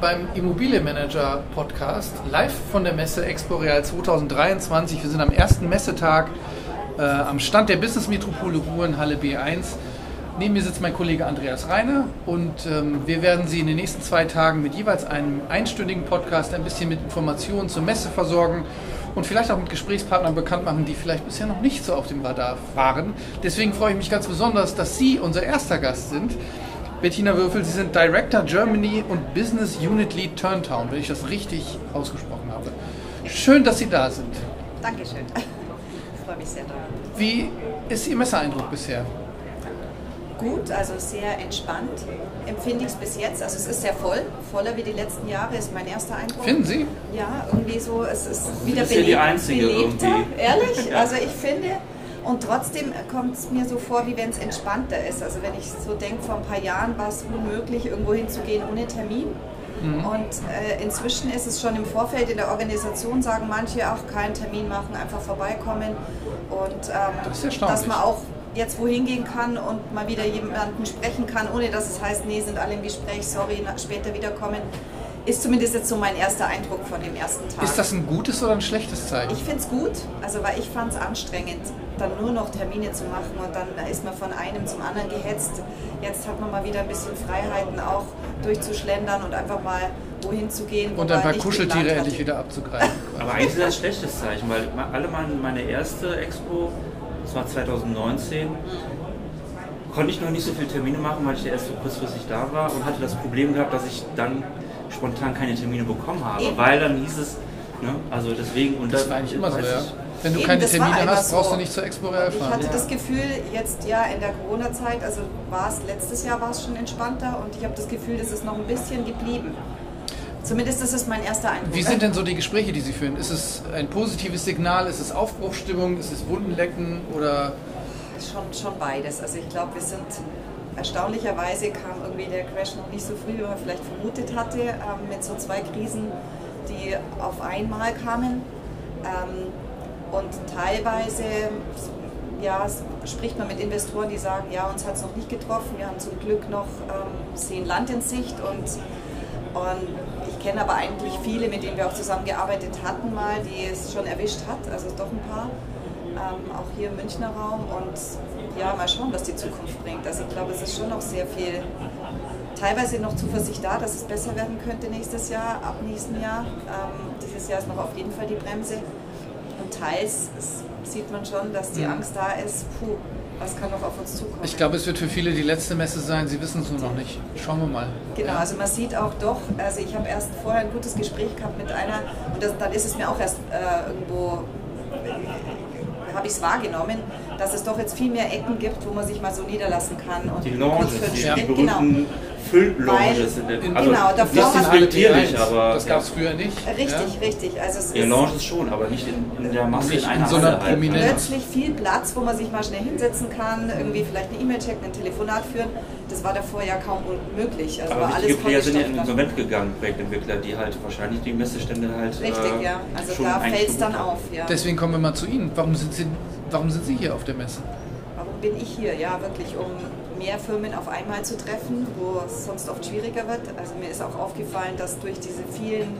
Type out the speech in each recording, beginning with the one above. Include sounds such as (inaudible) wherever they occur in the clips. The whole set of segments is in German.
beim Immobilienmanager Podcast, live von der Messe Expo Real 2023. Wir sind am ersten Messetag äh, am Stand der Business Metropole Ruhr Halle B1. Neben mir sitzt mein Kollege Andreas Reine und ähm, wir werden Sie in den nächsten zwei Tagen mit jeweils einem einstündigen Podcast ein bisschen mit Informationen zur Messe versorgen und vielleicht auch mit Gesprächspartnern bekannt machen, die vielleicht bisher noch nicht so auf dem Radar waren. Deswegen freue ich mich ganz besonders, dass Sie unser erster Gast sind. Bettina Würfel, Sie sind Director Germany und Business Unit Lead Turntown, wenn ich das richtig ausgesprochen habe. Schön, dass Sie da sind. Dankeschön. Ich freue mich sehr da. Wie ist Ihr Messeeindruck bisher? Gut, also sehr entspannt. Empfinde ich es bis jetzt. Also es ist sehr voll, voller wie die letzten Jahre, ist mein erster Eindruck. Finden Sie? Ja, irgendwie so, es ist wieder ist ja die belebt, Einzige belebter. irgendwie. Ehrlich? Also ich finde, und trotzdem kommt es mir so vor, wie wenn es entspannter ist. Also wenn ich so denke, vor ein paar Jahren war es unmöglich, irgendwo hinzugehen ohne Termin. Mhm. Und äh, inzwischen ist es schon im Vorfeld in der Organisation, sagen manche auch, keinen Termin machen, einfach vorbeikommen. Und ähm, Das dass man auch jetzt wohin gehen kann und mal wieder jemanden sprechen kann, ohne dass es heißt, nee, sind alle im Gespräch, sorry, später wiederkommen, ist zumindest jetzt so mein erster Eindruck von dem ersten Tag. Ist das ein gutes oder ein schlechtes Zeichen? Ich finde es gut, also weil ich fand es anstrengend, dann nur noch Termine zu machen und dann ist man von einem zum anderen gehetzt. Jetzt hat man mal wieder ein bisschen Freiheiten auch durchzuschlendern und einfach mal wohin zu gehen. wo Und ein paar Kuscheltiere endlich wieder abzugreifen. (laughs) Aber eigentlich ist das ein schlechtes Zeichen, weil alle meine, meine erste Expo, das war 2019, konnte ich noch nicht so viele Termine machen, weil ich ja erst so kurzfristig da war und hatte das Problem gehabt, dass ich dann spontan keine Termine bekommen habe, Eben. weil dann hieß es, ne, also deswegen und Das war eigentlich immer so, ja. Wenn du Eben, keine Termine hast, brauchst so. du nicht zur Expo Real Ich fahren. hatte Ja. das Gefühl, jetzt ja in der Corona-Zeit, also war es letztes Jahr war es schon entspannter und ich habe das Gefühl, das ist noch ein bisschen geblieben. Zumindest ist es mein erster Eindruck. Wie sind denn so die Gespräche, die Sie führen? Ist es ein positives Signal? Ist es Aufbruchstimmung? Ist es Wundenlecken? Oder Schon, schon beides. Also ich glaube, wir sind erstaunlicherweise kam irgendwie der Crash noch nicht so früh, wie man vielleicht vermutet hatte, ähm, mit so zwei Krisen, die auf einmal kamen. Ähm, und teilweise ja, spricht man mit Investoren, die sagen, ja, uns hat es noch nicht getroffen, wir haben zum Glück noch ähm, sehen Land in Sicht und, und ich kenne aber eigentlich viele, mit denen wir auch zusammengearbeitet hatten mal, die es schon erwischt hat, also doch ein paar ähm, auch hier im Münchner Raum. Und ja, mal schauen, was die Zukunft bringt. Also ich glaube, es ist schon noch sehr viel, teilweise noch Zuversicht da, dass es besser werden könnte nächstes Jahr, ab nächsten Jahr. Ähm, dieses Jahr ist noch auf jeden Fall die Bremse. Es sieht man schon, dass die Angst da ist, puh, was kann noch auf uns zukommen. ich glaube, es wird für viele die letzte Messe sein. Sie wissen es nur noch nicht. Schauen wir mal. Genau, also man sieht auch doch, also ich habe erst vorher ein gutes Gespräch gehabt mit einer und das, dann ist es mir auch erst äh, irgendwo, äh, habe ich es wahrgenommen, dass es doch jetzt viel mehr Ecken gibt, wo man sich mal so niederlassen kann. Und Die Lounges, die, die genau. Füll-Lounges. In der- genau, davor das ist B1. aber Das gab es früher nicht. Richtig, Ja? richtig. Also es ja, ist Lounges schon, aber nicht in, in der Masse Nicht in in einer so einer Halle halt. Prominenz. plötzlich viel Platz, wo man sich mal schnell hinsetzen kann, irgendwie vielleicht eine E-Mail checken, ein Telefonat führen. Das war davor ja kaum unmöglich. Also Aber war alles Player sind ja in vollgestopft. Insolvent gegangen, Projektentwickler, die halt wahrscheinlich die Messestände halt Richtig, äh, ja. Also schon da fällt es dann auf, ja. Deswegen kommen wir mal zu Ihnen. Warum sind Sie, warum sind Sie hier auf der Messe? Warum bin ich hier? Ja, wirklich, um mehr Firmen auf einmal zu treffen, wo es sonst oft schwieriger wird. Also mir ist auch aufgefallen, dass durch diese vielen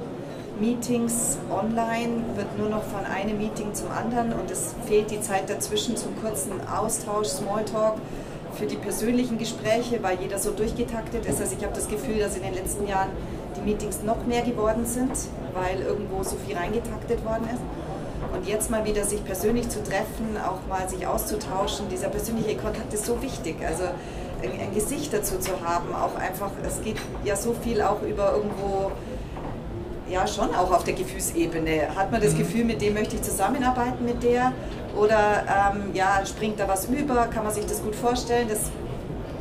Meetings online wird nur noch von einem Meeting zum anderen und es fehlt die Zeit dazwischen zum kurzen Austausch, Smalltalk für die persönlichen Gespräche, weil jeder so durchgetaktet ist. Also ich habe das Gefühl, dass in den letzten Jahren die Meetings noch mehr geworden sind, weil irgendwo so viel reingetaktet worden ist. Und jetzt mal wieder sich persönlich zu treffen, auch mal sich auszutauschen, dieser persönliche Kontakt ist so wichtig. Also ein, ein Gesicht dazu zu haben, auch einfach, es geht ja so viel auch über irgendwo, ja schon auch auf der Gefühlsebene. Hat man das Gefühl, mit dem möchte ich zusammenarbeiten, mit der? Oder ähm, ja, springt da was über? Kann man sich das gut vorstellen? Das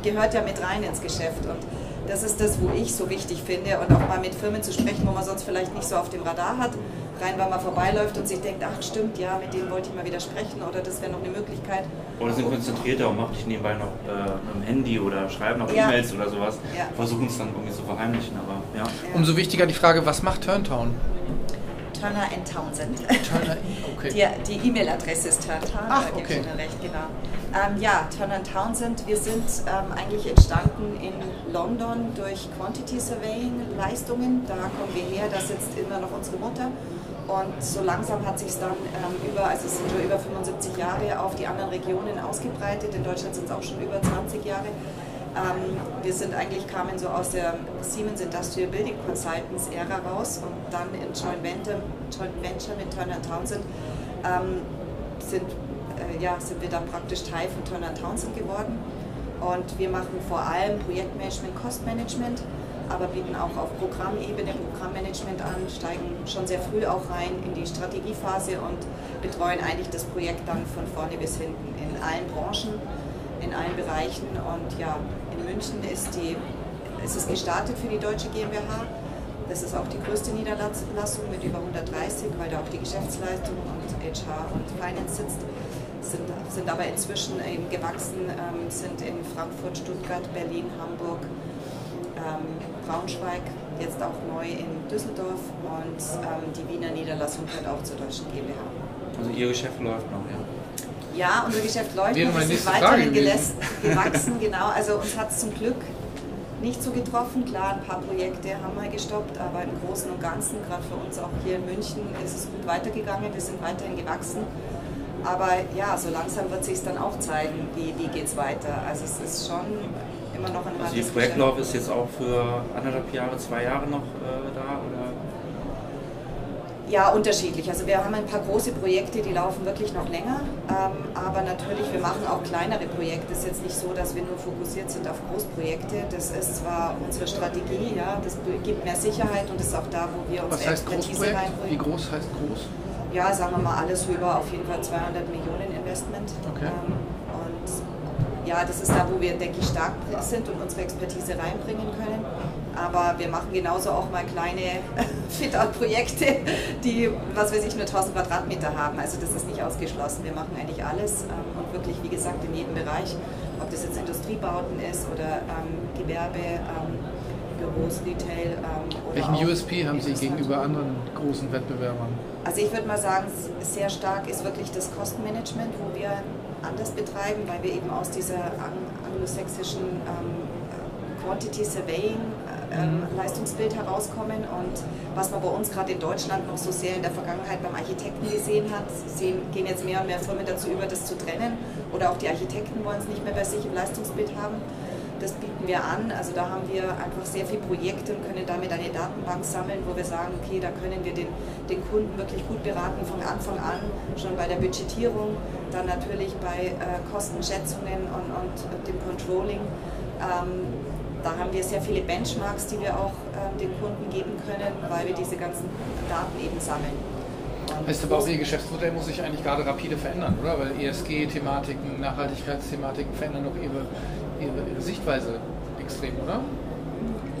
gehört ja mit rein ins Geschäft. Und das ist das, wo ich so wichtig finde. Und auch mal mit Firmen zu sprechen, wo man sonst vielleicht nicht so auf dem Radar hat. Rein, weil man vorbeiläuft und sich denkt, ach stimmt, ja, mit denen wollte ich mal wieder sprechen oder das wäre noch eine Möglichkeit. Oder sind konzentrierter und machen dich nebenbei noch äh, mit dem Handy oder schreiben noch Ja. E-Mails oder sowas. Ja. Versuchen es dann irgendwie zu verheimlichen, aber ja. Ja. Umso wichtiger die Frage, was macht Turntown? Turner Townsend. Turner, okay. (laughs) Die, die E-Mail-Adresse ist Turntown, Ach, da okay. recht, genau. Ähm, ja, Turner Townsend, wir sind ähm, eigentlich entstanden in London durch Quantity Surveying Leistungen. Da kommen wir her, da sitzt immer noch unsere Mutter. Und so langsam hat sich es dann ähm, über, also es sind schon über 75 Jahre auf die anderen Regionen ausgebreitet. In Deutschland sind es auch schon über 20 Jahre. Ähm, wir sind eigentlich, kamen so aus der Siemens Industrial Building Consultants Ära raus und dann in Joint Venture, Joint Venture mit Turner Townsend ähm, sind, ja, sind wir dann praktisch Teil von Turner Townsend geworden. Und wir machen vor allem Projektmanagement, Kostmanagement, aber bieten auch auf Programmebene Programmmanagement an, steigen schon sehr früh auch rein in die Strategiephase und betreuen eigentlich das Projekt dann von vorne bis hinten in allen Branchen, in allen Bereichen. Und ja, in München ist, die, ist es gestartet für die Deutsche GmbH. Das ist auch die größte Niederlassung mit über 130, weil da auch die Geschäftsleitung und HR und Finance sitzt. Sind, sind aber inzwischen eben gewachsen, ähm, sind in Frankfurt, Stuttgart, Berlin, Hamburg, ähm, Braunschweig, jetzt auch neu in Düsseldorf und ähm, die Wiener Niederlassung gehört auch zur Deutschen GmbH. Also Ihr Geschäft läuft noch, ja? Ja, unser Geschäft läuft noch, meine wir sind nächste Frage weiterhin gewachsen, genau. Also uns hat es zum Glück nicht so getroffen. Klar, ein paar Projekte haben wir gestoppt, aber im Großen und Ganzen, gerade für uns auch hier in München, ist es gut weitergegangen. Wir sind weiterhin gewachsen. Aber ja, so langsam wird sich dann auch zeigen, wie, wie geht es weiter. Also es ist schon immer noch ein Also Ihr Projektlauf ist jetzt auch für anderthalb Jahre, zwei Jahre noch äh, da? Oder? Ja, unterschiedlich. Also wir haben ein paar große Projekte, die laufen wirklich noch länger. Ähm, aber natürlich, wir machen auch kleinere Projekte. Es ist jetzt nicht so, dass wir nur fokussiert sind auf Großprojekte. Das ist zwar unsere Strategie, ja, das gibt mehr Sicherheit und das ist auch da, wo wir unsere Was heißt Expertise Großprojekt? Wie groß heißt groß? Ja, sagen wir mal alles über auf jeden Fall 200 Millionen Investment. Okay. Ähm, und ja, das ist da, wo wir, denke ich, stark sind und unsere Expertise reinbringen können. Aber wir machen genauso auch mal kleine (laughs) Fit-Out-Projekte, die, was weiß ich, nur 1000 Quadratmeter haben. Also das ist nicht ausgeschlossen. Wir machen eigentlich alles ähm, und wirklich, wie gesagt, in jedem Bereich, ob das jetzt Industriebauten ist oder ähm, Gewerbe, ähm, Büros, Retail. Ähm, Welchen USP haben Sie gegenüber anderen großen Wettbewerbern? Also ich würde mal sagen, sehr stark ist wirklich das Kostenmanagement, wo wir anders betreiben, weil wir eben aus dieser ang- anglosächsischen ähm, Quantity Surveying äh, ähm, Leistungsbild herauskommen und was man bei uns gerade in Deutschland noch so sehr in der Vergangenheit beim Architekten gesehen hat, sehen, gehen jetzt mehr und mehr Firmen dazu über, das zu trennen oder auch die Architekten wollen es nicht mehr bei sich im Leistungsbild haben. Das bieten wir an. Also da haben wir einfach sehr viele Projekte und können damit eine Datenbank sammeln, wo wir sagen, okay, da können wir den, den Kunden wirklich gut beraten von Anfang an, schon bei der Budgetierung, dann natürlich bei äh, Kostenschätzungen und, und dem Controlling. Ähm, da haben wir sehr viele Benchmarks, die wir auch ähm, den Kunden geben können, weil wir diese ganzen Daten eben sammeln. Heißt aber auch, Ihr Geschäftsmodell muss sich eigentlich gerade rapide verändern, oder? Weil ESG-Thematiken, Nachhaltigkeitsthematiken verändern doch Ihre, Ihre, Ihre Sichtweise extrem, oder?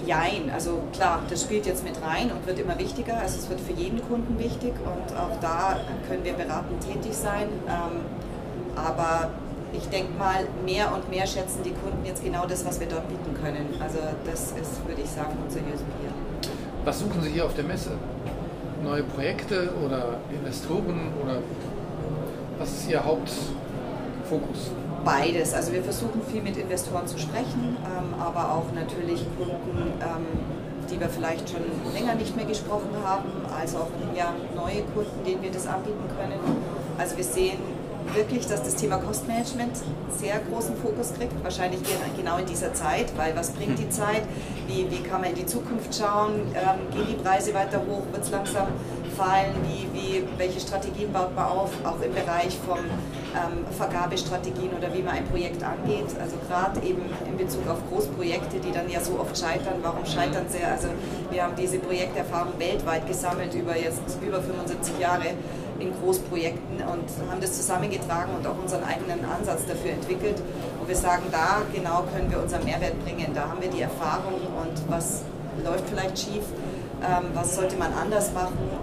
Jein, also klar, das spielt jetzt mit rein und wird immer wichtiger. Also es wird für jeden Kunden wichtig und auch da können wir beratend tätig sein. Ähm, aber ich denke mal, mehr und mehr schätzen die Kunden jetzt genau das, was wir dort bieten können. Also das ist, würde ich sagen, unser USP. Was suchen Sie hier auf der Messe? Neue Projekte oder Investoren oder was ist Ihr Hauptfokus? Beides. Also wir versuchen viel mit Investoren zu sprechen, ähm, aber auch natürlich Kunden, ähm, die wir vielleicht schon länger nicht mehr gesprochen haben, als auch ja, neue Kunden, denen wir das anbieten können. Also wir sehen wirklich, dass das Thema Kostenmanagement sehr großen Fokus kriegt, wahrscheinlich gen- genau in dieser Zeit, weil was bringt die Zeit, wie, wie kann man in die Zukunft schauen, ähm, gehen die Preise weiter hoch, wird es langsam fallen, wie, wie, welche Strategien baut man auf, auch im Bereich von ähm, Vergabestrategien oder wie man ein Projekt angeht. Also gerade eben in Bezug auf Großprojekte, die dann ja so oft scheitern. Warum scheitern sie? Also wir haben diese Projekterfahrung weltweit gesammelt über jetzt über 75 Jahre in Großprojekten und haben das zusammengetragen und auch unseren eigenen Ansatz dafür entwickelt, wo wir sagen, da genau können wir unseren Mehrwert bringen. Da haben wir die Erfahrung und was läuft vielleicht schief, ähm, was sollte man anders machen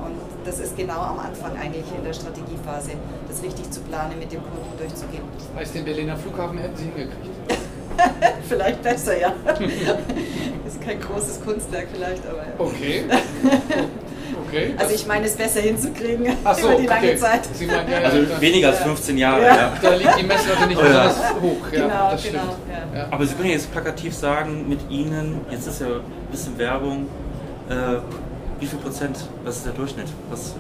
das ist genau am Anfang eigentlich in der Strategiephase, das richtig zu planen, mit dem Kunden durchzugehen. Heißt, den Berliner Flughafen hätten Sie hingekriegt. (laughs) vielleicht besser, ja. (laughs) ist kein großes Kunstwerk vielleicht, aber ja. Okay. Okay. Also ich meine, es besser hinzukriegen Ach (laughs) so, über die lange okay. Zeit. Sie meinen, ja, ja, Also da- weniger als 15 Jahre. Ja. Ja. Da liegt die Messlatte nicht Oh ja. besonders hoch. Ja, Genau, genau, ja. Ja. Aber Sie können ja jetzt plakativ sagen, mit Ihnen, jetzt ist ja ein bisschen Werbung, äh, wie viel Prozent, was ist der Durchschnitt? Was,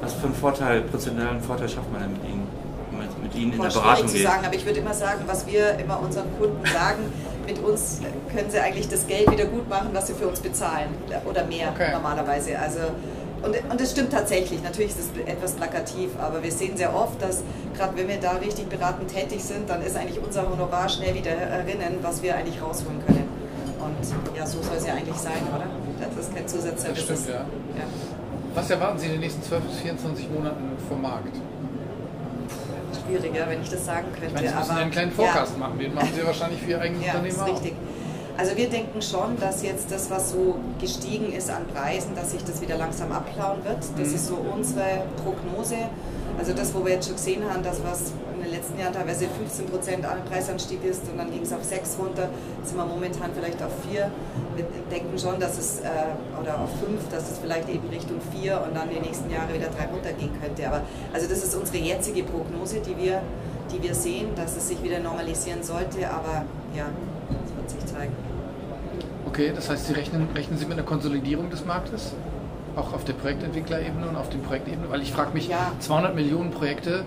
was für einen Vorteil, prozentualen Vorteil schafft man denn mit Ihnen, mit, mit Ihnen in Boah, der Beratung zu geht? sagen, aber ich würde immer sagen, was wir immer unseren Kunden sagen, mit uns können sie eigentlich das Geld wieder gut machen, was sie für uns bezahlen oder mehr Okay. normalerweise. Also und, und das stimmt tatsächlich. Natürlich ist es etwas plakativ, aber wir sehen sehr oft, dass gerade wenn wir da richtig beratend tätig sind, dann ist eigentlich unser Honorar schnell wieder erinnern, was wir eigentlich rausholen können. Und ja, so soll es ja eigentlich sein, oder? Das ist kein Zusatzservice. Das stimmt, ja. ja. Was erwarten Sie in den nächsten 12 bis 24 Monaten vom Markt? Schwieriger, wenn ich das sagen könnte. Ich meine, Sie müssen aber, ja einen kleinen ja. Forecast machen. Den machen Sie wahrscheinlich für Ihr eigenes Ja, Unternehmen ist auch. richtig. Also wir denken schon, dass jetzt das, was so gestiegen ist an Preisen, dass sich das wieder langsam abplauen wird. Das Mhm. ist so unsere Prognose. Also das, wo wir jetzt schon gesehen haben, dass was den letzten Jahren teilweise 15 Prozent an Preisanstieg ist und dann ging es auf 6 runter, sind wir momentan vielleicht auf 4. Wir denken schon, dass es, äh, oder auf 5, dass es vielleicht eben Richtung 4 und dann die nächsten Jahre wieder 3 runtergehen könnte. Aber also das ist unsere jetzige Prognose, die wir, die wir sehen, dass es sich wieder normalisieren sollte. Aber ja, das wird sich zeigen. Okay, das heißt, Sie rechnen, rechnen Sie mit einer Konsolidierung des Marktes? Auch auf der Projektentwicklerebene und auf der Projektebene? Weil ich frage mich, Ja. 200 Millionen Projekte,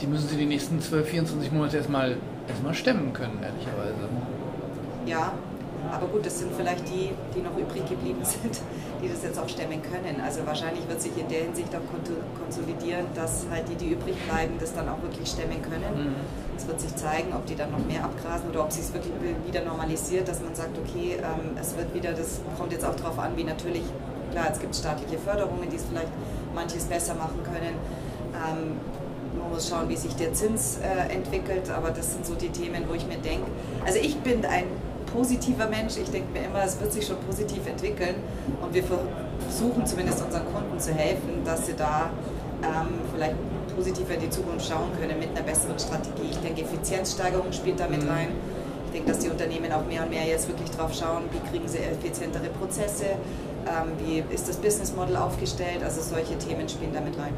die müssen Sie die nächsten 12, 24 Monate erstmal, erstmal stemmen können, ehrlicherweise. Ja, aber gut, das sind vielleicht die, die noch übrig geblieben (laughs) sind, die das jetzt auch stemmen können. Also wahrscheinlich wird sich in der Hinsicht auch konsolidieren, dass halt die, die übrig bleiben, das dann auch wirklich stemmen können. Es wird sich zeigen, ob die dann noch mehr abgrasen oder ob sich es wirklich wieder normalisiert, dass man sagt, okay, ähm, es wird wieder, das kommt jetzt auch darauf an, wie natürlich, klar, es gibt staatliche Förderungen, die es vielleicht manches besser machen können. Ähm, man muss schauen, wie sich der Zins äh, entwickelt, aber das sind so die Themen, wo ich mir denke, also ich bin ein positiver Mensch, ich denke mir immer, es wird sich schon positiv entwickeln und wir versuchen zumindest unseren Kunden zu helfen, dass sie da ähm, vielleicht positiver in die Zukunft schauen können mit einer besseren Strategie. Ich denke, Effizienzsteigerung spielt da mit Mhm. rein. Ich denke, dass die Unternehmen auch mehr und mehr jetzt wirklich drauf schauen, wie kriegen sie effizientere Prozesse, ähm, wie ist das Business Model aufgestellt, also solche Themen spielen da mit rein.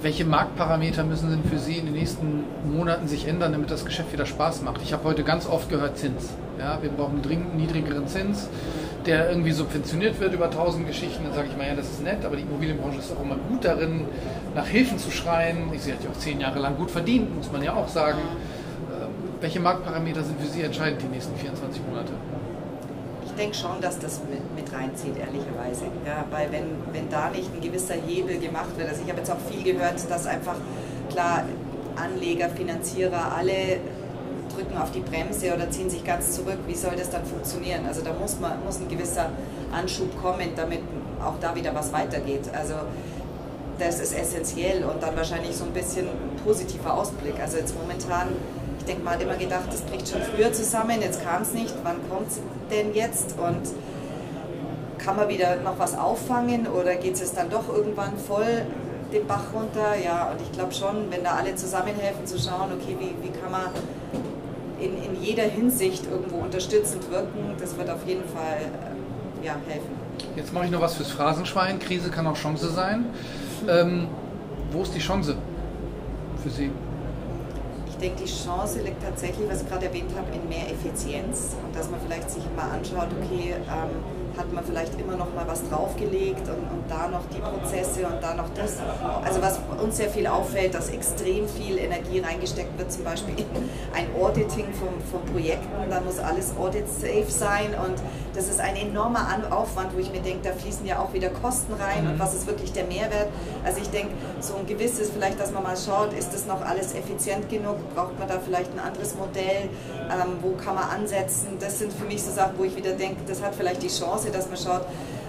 Welche Marktparameter müssen denn für Sie in den nächsten Monaten sich ändern, damit das Geschäft wieder Spaß macht? Ich habe heute ganz oft gehört Zins. Ja, wir brauchen einen dringend niedrigeren Zins, der irgendwie subventioniert wird über tausend Geschichten. Dann sage ich mal, ja, das ist nett, aber die Immobilienbranche ist auch immer gut darin, nach Hilfen zu schreien. Sie hat ja auch zehn Jahre lang gut verdient, muss man ja auch sagen. Ähm, welche Marktparameter sind für Sie entscheidend die nächsten 24 Monate? Ich denke schon, dass das mit, mit reinzieht, ehrlicherweise. Ja, weil wenn, wenn da nicht ein gewisser Hebel gemacht wird, also ich habe jetzt auch viel gehört, dass einfach, klar, Anleger, Finanzierer, alle drücken auf die Bremse oder ziehen sich ganz zurück. Wie soll das dann funktionieren? Also da muss, man, muss ein gewisser Anschub kommen, damit auch da wieder was weitergeht. Also das ist essentiell und dann wahrscheinlich so ein bisschen positiver Ausblick. Also jetzt momentan, denke, man hat immer gedacht, das bricht schon früher zusammen, jetzt kam es nicht. Wann kommt es denn jetzt? Und kann man wieder noch was auffangen oder geht es dann doch irgendwann voll den Bach runter? Ja, und ich glaube schon, wenn da alle zusammenhelfen, zu schauen, okay, wie, wie kann man in, in jeder Hinsicht irgendwo unterstützend wirken, das wird auf jeden Fall äh, ja, helfen. Jetzt mache ich noch was fürs Phrasenschwein. Krise kann auch Chance sein. Ähm, wo ist die Chance für Sie? Ich denke, die Chance liegt tatsächlich, was ich gerade erwähnt habe, in mehr Effizienz und dass man vielleicht sich mal anschaut, okay, ähm, hat man vielleicht immer noch mal was draufgelegt und, und da noch die Prozesse und da noch das. Also was uns sehr viel auffällt, dass extrem viel Energie reingesteckt wird, zum Beispiel in ein Auditing von, von Projekten, da muss alles audit-safe sein und das ist ein enormer An Aufwand, wo ich mir denke, da fließen ja auch wieder Kosten rein und was ist wirklich der Mehrwert. Also ich denke, so ein gewisses vielleicht, dass man mal schaut, ist das noch alles effizient genug, braucht man da vielleicht ein anderes Modell, ähm, wo kann man ansetzen. Das sind für mich so Sachen, wo ich wieder denke, das hat vielleicht die Chance, dass man schaut,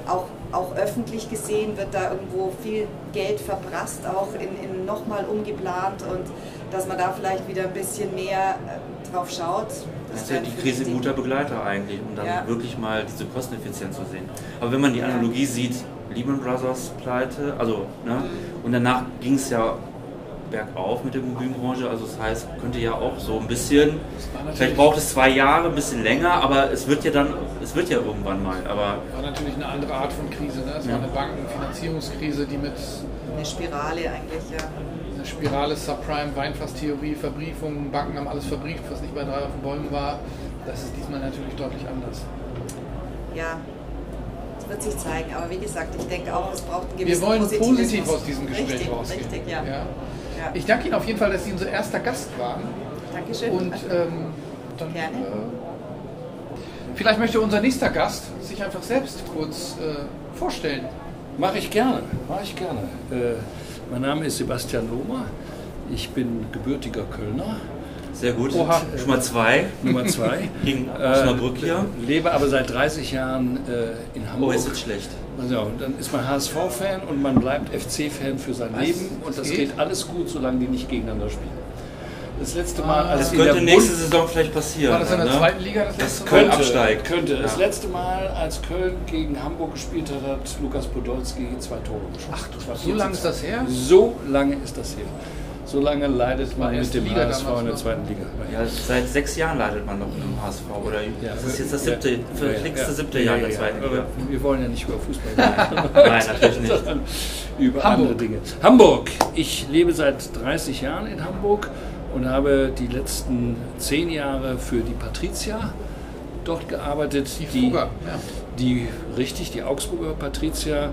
auch, auch öffentlich gesehen wird da irgendwo viel Geld verprasst, auch in, in nochmal umgeplant und dass man da vielleicht wieder ein bisschen mehr äh, drauf schaut. Das ist ja die Krise ein guter Begleiter eigentlich, um dann Ja. wirklich mal diese Kosteneffizienz zu sehen. Aber wenn man die Analogie sieht, Lehman Brothers Pleite, also, ne, und danach ging es ja bergauf mit der Immobilienbranche. Also das heißt, könnte ja auch so ein bisschen, vielleicht braucht es zwei Jahre, ein bisschen länger, aber es wird ja dann, es wird ja irgendwann mal. Aber War natürlich eine andere Art von Krise. Ne? Es Ja. war eine Bankenfinanzierungskrise, die mit Eine Spirale eigentlich, ja. Spirale, Subprime, Weinfasstheorie, Verbriefungen, Banken haben alles verbrieft, was nicht bei drei auf den Bäumen war. Das ist diesmal natürlich deutlich anders. Ja, es wird sich zeigen. Aber wie gesagt, ich denke auch, es braucht einen Wir gewissen wollen Positivismus. positiv aus diesem Gespräch richtig, rausgehen. Richtig, ja. Ja. ja. Ich danke Ihnen auf jeden Fall, dass Sie unser erster Gast waren. Dankeschön. Und ähm, dann, Gerne. Äh, vielleicht möchte unser nächster Gast sich einfach selbst kurz äh, vorstellen. Mache ich gerne, mache ich gerne. Äh, mein Name ist Sebastian Lohmer. Ich bin gebürtiger Kölner, sehr gut. Oha. Mal zwei. Nummer zwei. (laughs) Gegen Osnabrück hier. Lebe aber seit 30 Jahren äh, in Oh, Hamburg. ist jetzt schlecht. Also, dann ist man HSV-Fan und man bleibt FC-Fan für sein Was? Leben und das Das geht. geht? alles gut, solange die nicht gegeneinander spielen. Das letzte Mal, Ah. als Das in der könnte nächste Bund- Saison vielleicht passieren. War das in der ne? zweiten Liga das Das letzte Mal? Köln könnte, absteigt. könnte. Das Ja. letzte Mal, als Köln gegen Hamburg gespielt hat, hat Lukas Podolski zwei Tore geschossen. Ach, Das war so lange 14. ist das her? So lange ist das her. So lange leidet man mit dem Liga HSV in der zweiten Liga. Ja, seit sechs Jahren leidet man noch im HSV. Oder das ist jetzt das siebte, verflixte siebte Jahr in der zweiten Aber Liga. wir wollen ja nicht über Fußball (laughs) reden. Nein, natürlich nicht. über Hamburg. andere Dinge. Hamburg. Ich lebe seit 30 Jahren in Hamburg und habe die letzten zehn Jahre für die Patricia dort gearbeitet. Die ja. die richtig, die Augsburger Patricia,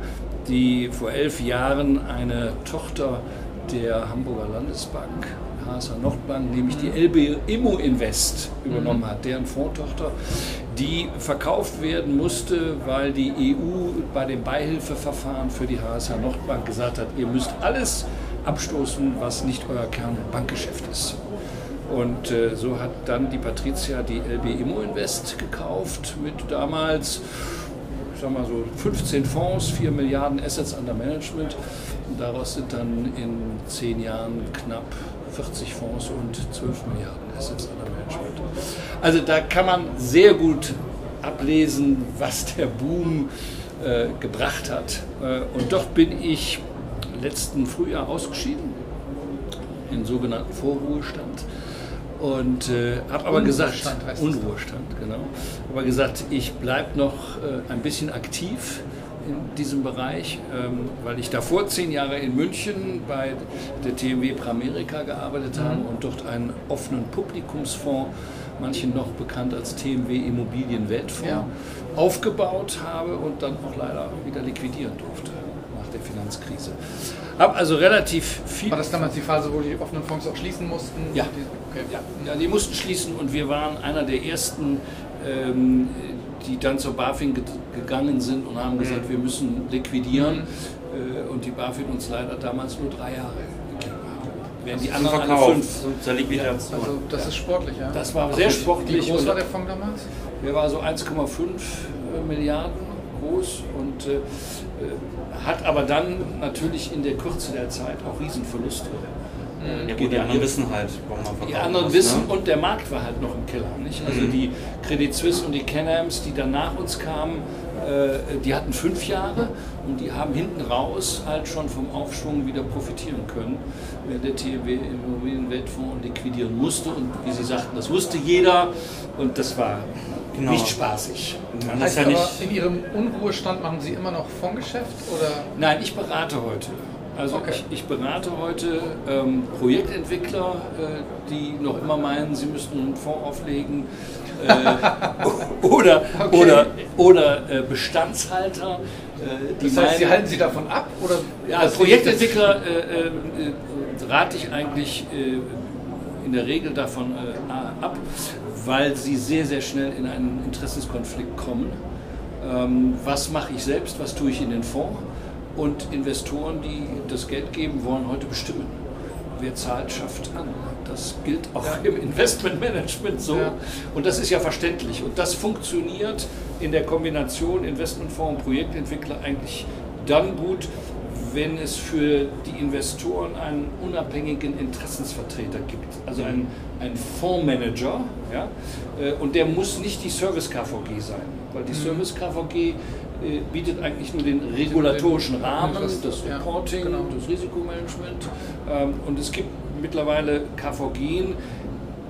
die vor elf Jahren eine Tochter der Hamburger Landesbank, HSH Nordbank, nämlich die LB Immo Invest übernommen hat, deren Fondtochter, die verkauft werden musste, weil die EU bei dem Beihilfeverfahren für die HSH Nordbank gesagt hat, ihr müsst alles abstoßen, was nicht euer Kernbankgeschäft ist. Und äh, so hat dann die Patricia die LB Immo Invest gekauft mit damals, ich sag mal so 15 Fonds, 4 Milliarden Assets under Management. Und daraus sind dann in 10 Jahren knapp 40 Fonds und 12 Milliarden Assets under Management. Also da kann man sehr gut ablesen, was der Boom äh, gebracht hat. Äh, und dort bin ich letzten Frühjahr ausgeschieden, in sogenannten Vorruhestand. Und äh, habe aber gesagt, Unruhestand genau. Aber gesagt, ich bleibe noch äh, ein bisschen aktiv in diesem Bereich, ähm, weil ich davor zehn Jahre in München bei der TMW Pramerica gearbeitet habe und dort einen offenen Publikumsfonds, manchen noch bekannt als TMW Immobilien Weltfonds, Ja. aufgebaut habe und dann auch leider wieder liquidieren durfte der Finanzkrise. Habe also relativ viel War das damals die Phase, wo die offenen Fonds auch schließen mussten? Ja. Die, okay. ja, ja, die mussten schließen und wir waren einer der ersten, ähm, die dann zur BaFin ge gegangen sind und haben gesagt, wir müssen liquidieren. Äh, und die BaFin uns leider damals nur drei Jahre. Während die anderen alle fünf. zur Liquidation. Also das ist sportlich, ja. Das war sehr Wie sportlich. groß und war der Fonds damals? der war so 1,5 Milliarden groß und äh, hat aber dann natürlich in der Kürze der Zeit auch Riesenverluste. äh, ja gut, die anderen wissen halt, warum man verkaufen Die anderen muss, wissen Ne? und der Markt war halt noch im Keller. Nicht? Also Mhm. die Credit Suisse und die Can-Ams, die dann nach uns kamen, äh, die hatten fünf Jahre und die haben hinten raus halt schon vom Aufschwung wieder profitieren können, während der TEW Immobilienweltfonds liquidieren musste. Und wie Sie sagten, das wusste jeder und das war Genau. nicht spaßig. Man Heißt ja aber, nicht, in Ihrem Unruhestand machen Sie immer noch Fondsgeschäft? Oder? Nein, ich berate heute. Also Okay. ich, ich berate heute ähm, Projektentwickler, äh, die noch immer meinen, sie müssten einen Fonds auflegen. Äh, (laughs) oder Okay. oder, oder äh, Bestandshalter, äh, die Das heißt, Sie meinen- halten Sie davon ab? Oder ja, als Projektentwickler äh, äh, äh, rate ich eigentlich äh, in der Regel davon äh, ab, weil sie sehr, sehr schnell in einen Interessenskonflikt kommen. Ähm, was mache ich selbst, was tue ich in den Fonds? Und Investoren, die das Geld geben, wollen heute bestimmen. Wer zahlt, schafft an. Das gilt auch Ja. im Investmentmanagement so. Ja. Und das ist ja verständlich. Und das funktioniert in der Kombination Investmentfonds und Projektentwickler eigentlich dann gut, wenn es für die Investoren einen unabhängigen Interessensvertreter gibt. Also einen, einen Fondsmanager. Ja? Äh, Und der muss nicht die Service KVG sein, weil die Service KVG äh, bietet eigentlich nur den regulatorischen Rahmen, das- Reporting, genau. das Risikomanagement. Ähm, Und es gibt mittlerweile KVG,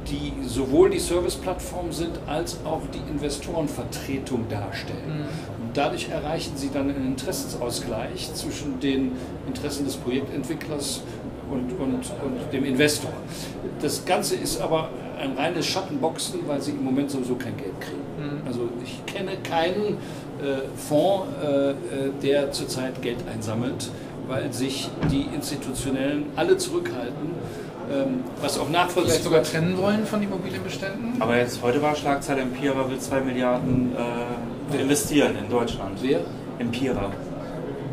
die sowohl die Serviceplattform sind, als auch die Investorenvertretung darstellen. Dadurch erreichen sie dann einen Interessensausgleich zwischen den Interessen des Projektentwicklers und, und, und dem Investor. Das Ganze ist aber ein reines Schattenboxen, weil sie im Moment sowieso kein Geld kriegen. Also ich kenne keinen äh, Fonds, äh, äh, der zurzeit Geld einsammelt, weil sich die Institutionellen alle zurückhalten, ähm, was auch Vielleicht nachvollziehbar sogar trennen wollen von Immobilienbeständen? Aber jetzt heute war Schlagzeile, Empira will 2 Milliarden äh, investieren in Deutschland. Wer? Empira.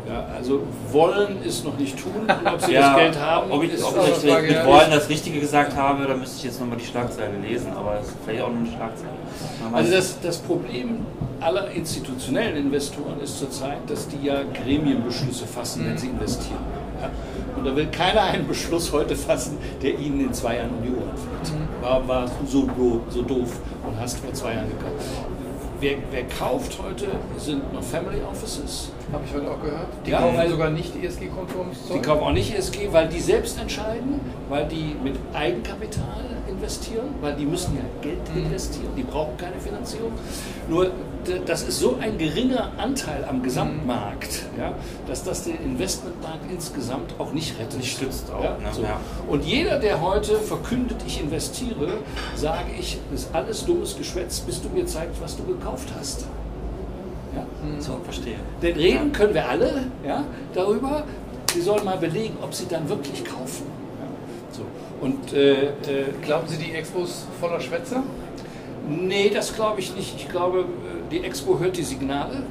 Ja, also wollen ist noch nicht tun. Und ob sie das Geld haben, ob ich, ist ob ich Frage, mit ja. Wollen das Richtige gesagt habe, dann müsste ich jetzt nochmal die Schlagzeile lesen, aber es ist vielleicht auch nur eine Schlagzeile. Also das, das Problem aller institutionellen Investoren ist zurzeit, dass die ja Gremienbeschlüsse fassen, wenn sie investieren. Ja? Und da will keiner einen Beschluss heute fassen, der ihnen in zwei Jahren um die Ohren fliegt. War, war so, so doof und hast vor zwei Jahren gekauft. Wer, wer kauft heute, sind noch Family Offices. Habe ich heute auch gehört. Die Ja, kaufen sogar nicht ESG-konformes Die Zeug. kaufen auch nicht ESG, weil die selbst entscheiden, weil die mit Eigenkapital investieren, weil die müssen ja Geld investieren, die brauchen keine Finanzierung. Nur das ist so ein geringer Anteil am Gesamtmarkt, ja, dass das den Investmentmarkt insgesamt auch nicht rettet. Nicht stützt auch, Ja, ne? so. Ja. Und jeder, der heute verkündet, ich investiere, sage ich, ist alles dummes Geschwätz, bis du mir zeigst, was du gekauft hast. Ja? So, verstehe. Denn reden können wir alle ja, darüber. Sie sollen mal belegen, ob sie dann wirklich kaufen. Ja, so. Und äh, äh, Glauben Sie, die Expo ist voller Schwätzer? nee, das glaube ich nicht. Ich glaube, äh, die Expo hört die Signale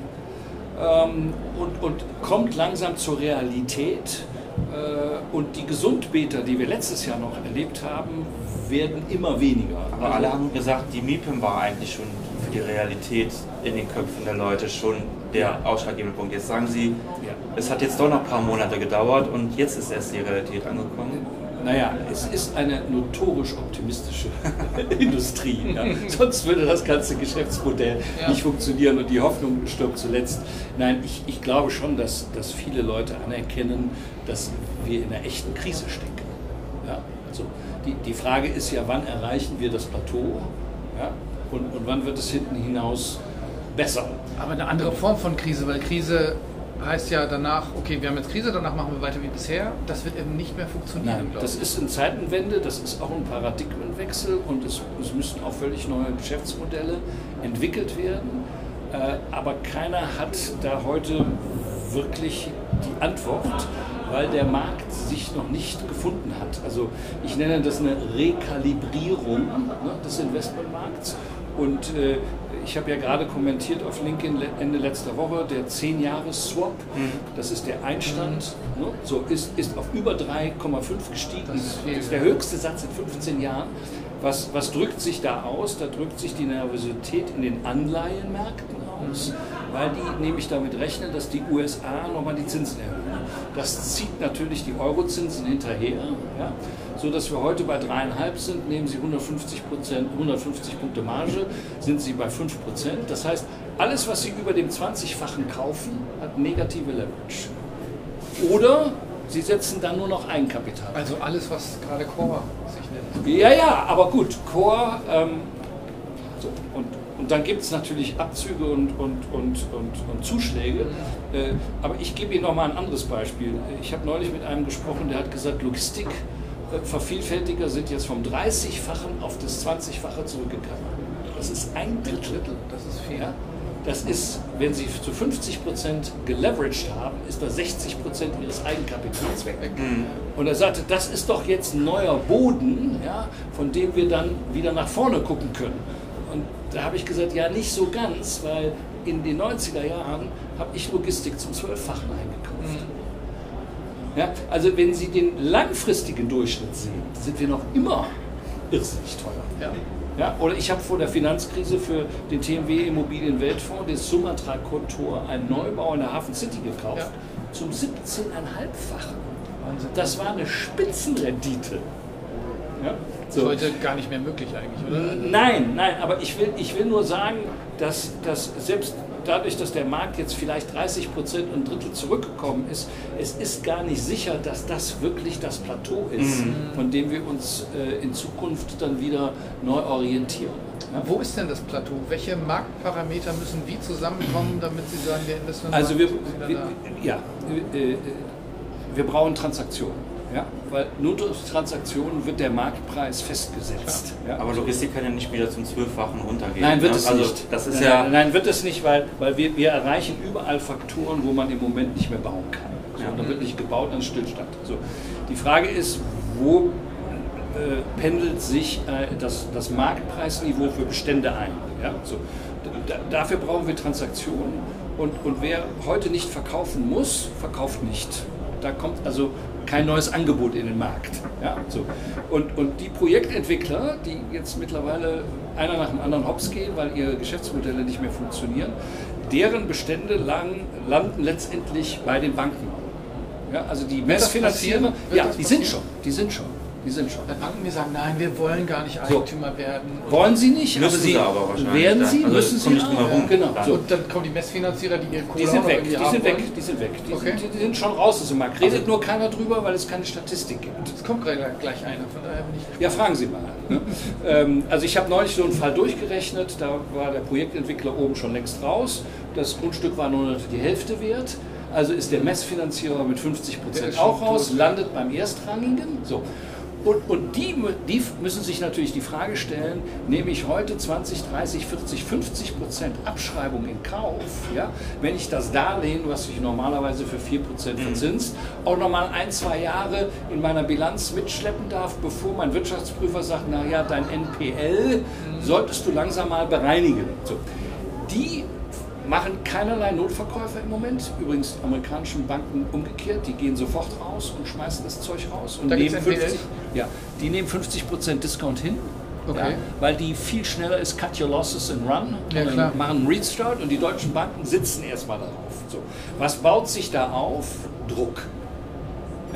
ähm, und, und kommt langsam zur Realität. Äh, und die Gesundbeter, die wir letztes Jahr noch erlebt haben, werden immer weniger. Aber Also- alle haben gesagt, die MIPIM war eigentlich schon für die Realität in den Köpfen der Leute schon der ausschlaggebende Punkt. Jetzt sagen sie, Ja. es hat jetzt doch noch ein paar Monate gedauert und jetzt ist erst die Realität angekommen. Naja, es ist eine notorisch optimistische (laughs) Industrie. Ja. Sonst würde das ganze Geschäftsmodell Ja. nicht funktionieren und die Hoffnung stirbt zuletzt. Nein, ich, ich glaube schon, dass, dass viele Leute anerkennen, dass wir in einer echten Krise stecken. Ja, also die, die Frage ist ja, wann erreichen wir das Plateau ja, und, und wann wird es hinten hinaus besser. Aber eine andere Form von Krise, weil Krise heißt ja danach, okay, wir haben jetzt Krise, danach machen wir weiter wie bisher. Das wird eben nicht mehr funktionieren, Nein, glaube das ich. ist eine Zeitenwende, das ist auch ein Paradigmenwechsel und es, es müssen auch völlig neue Geschäftsmodelle entwickelt werden. Äh, aber keiner hat da heute wirklich die Antwort, weil der Markt sich noch nicht gefunden hat. Also ich nenne das eine Rekalibrierung ne, des Investmentmarkts. Und äh, ich habe ja gerade kommentiert auf LinkedIn Ende letzter Woche, der 10-Jahres-Swap, das ist der Einstand, ne, so ist, ist auf über 3,5 gestiegen. Das ist das ist der höchste Satz in 15 Jahren. Was, was drückt sich da aus? Da drückt sich die Nervosität in den Anleihenmärkten aus, weil die nämlich damit rechnen, dass die USA nochmal die Zinsen erhöhen. Das zieht natürlich die Eurozinsen hinterher, ja, so dass wir heute bei dreieinhalb sind. Nehmen Sie 150, Prozent, 150 Punkte Marge, sind Sie bei 5 Prozent. Das heißt, alles, was Sie über dem 20-fachen kaufen, hat negative Leverage. Oder Sie setzen dann nur noch Eigenkapital. Also alles, was gerade Core sich nennt. Ja, ja, aber gut, Core. Ähm, so, und, und dann gibt es natürlich Abzüge und, und, und, und, und Zuschläge. Äh, aber ich gebe Ihnen noch mal ein anderes Beispiel. Ich habe neulich mit einem gesprochen, der hat gesagt, Logistik. Vervielfältiger sind jetzt vom 30-fachen auf das 20-fache zurückgegangen. Das ist ein Drittel. Das ist viel. Ja? Das ist, wenn Sie zu 50% geleveraged haben, ist da 60% Ihres Eigenkapitals weg. Und er sagte, das ist doch jetzt ein neuer Boden, ja, von dem wir dann wieder nach vorne gucken können. Und da habe ich gesagt, ja, nicht so ganz, weil in den 90er Jahren habe ich Logistik zum Zwölffachen eingekauft. Ja, also wenn Sie den langfristigen Durchschnitt sehen, sind wir noch immer irrsinnig teuer. Ja. Ja, oder ich habe vor der Finanzkrise für den TMW Immobilien-Weltfonds den Sumatra-Kontor, einen Neubau in der Hafen City gekauft, Ja. zum 17,5-fachen. Wahnsinn. Das war eine Spitzenrendite. Ja, Das ist heute gar nicht mehr möglich eigentlich, oder? Nein, nein, aber ich will, ich will nur sagen, dass, dass selbst dadurch, dass der Markt jetzt vielleicht 30 Prozent und ein Drittel zurückgekommen ist, es ist gar nicht sicher, dass das wirklich das Plateau ist, Mhm. von dem wir uns äh, in Zukunft dann wieder neu orientieren. Ja? Wo ist denn das Plateau? Welche Marktparameter müssen wie zusammenkommen, damit Sie sagen, der Investment Also wir, wir, ja, äh, äh, wir brauchen Transaktionen. Ja? Weil nur durch Transaktionen wird der Marktpreis festgesetzt. Ja? Aber Logistik kann ja nicht wieder zum Zwölffachen runtergehen. Nein, wird ne? es also, nicht. Das ist nein, ja. nein, nein, wird es nicht, weil, weil wir, wir erreichen überall Faktoren, wo man im Moment nicht mehr bauen kann. So, Ja. Da wird nicht gebaut, dann Stillstand. So. Die Frage ist, wo äh, pendelt sich äh, das, das Marktpreisniveau für Bestände ein? Ja? So. Da, dafür brauchen wir Transaktionen und, und wer heute nicht verkaufen muss, verkauft nicht. Da kommt also kein neues Angebot in den Markt. Ja, so. und, und die Projektentwickler, die jetzt mittlerweile einer nach dem anderen hops gehen, weil ihre Geschäftsmodelle nicht mehr funktionieren, deren Bestände lang, landen letztendlich bei den Banken. Ja, also die Messfinanzierer, ja, die sind schon, die sind schon, die sind schon. Wenn Banken mir sagen, nein, wir wollen gar nicht So. Eigentümer werden. Wollen sie nicht, Müssen aber sie, sie aber wahrscheinlich, werden sie, Also müssen sie nicht auch. herum. Genau, Dann. so. Und dann kommen die Messfinanzierer, die ihre Kohle Die sind weg, die sind weg, die sind weg. Die, Okay. sind, die sind schon raus aus dem Markt. Redet nur keiner drüber, weil es keine Statistik gibt. Es kommt gleich gleich einer, von daher bin ich Ja, fragen Sie mal. (laughs) Ähm, also ich habe neulich so einen Fall durchgerechnet, da war der Projektentwickler oben schon längst raus. Das Grundstück war nur noch die Hälfte wert. Also ist der Messfinanzierer mit 50 Der Prozent auch raus, tot, landet beim Erstrangigen. So. Und, und die, die müssen sich natürlich die Frage stellen, nehme ich heute 20, 30, 40, 50 Prozent Abschreibung in Kauf, ja, wenn ich das Darlehen, was sich normalerweise für 4 Prozent verzinst, auch nochmal ein, zwei Jahre in meiner Bilanz mitschleppen darf, bevor mein Wirtschaftsprüfer sagt, naja, dein NPL solltest du langsam mal bereinigen. So. Die machen keinerlei Notverkäufe im Moment. Übrigens amerikanischen Banken umgekehrt, die gehen sofort raus und schmeißen das Zeug raus und Da nehmen gibt's NPL? 50, ja, die nehmen 50% Discount hin. Okay. Ja, weil die viel schneller ist, cut your losses and run. Ja, und klar. machen einen Restart und die deutschen Banken sitzen erstmal darauf. So. Was baut sich da auf? Druck.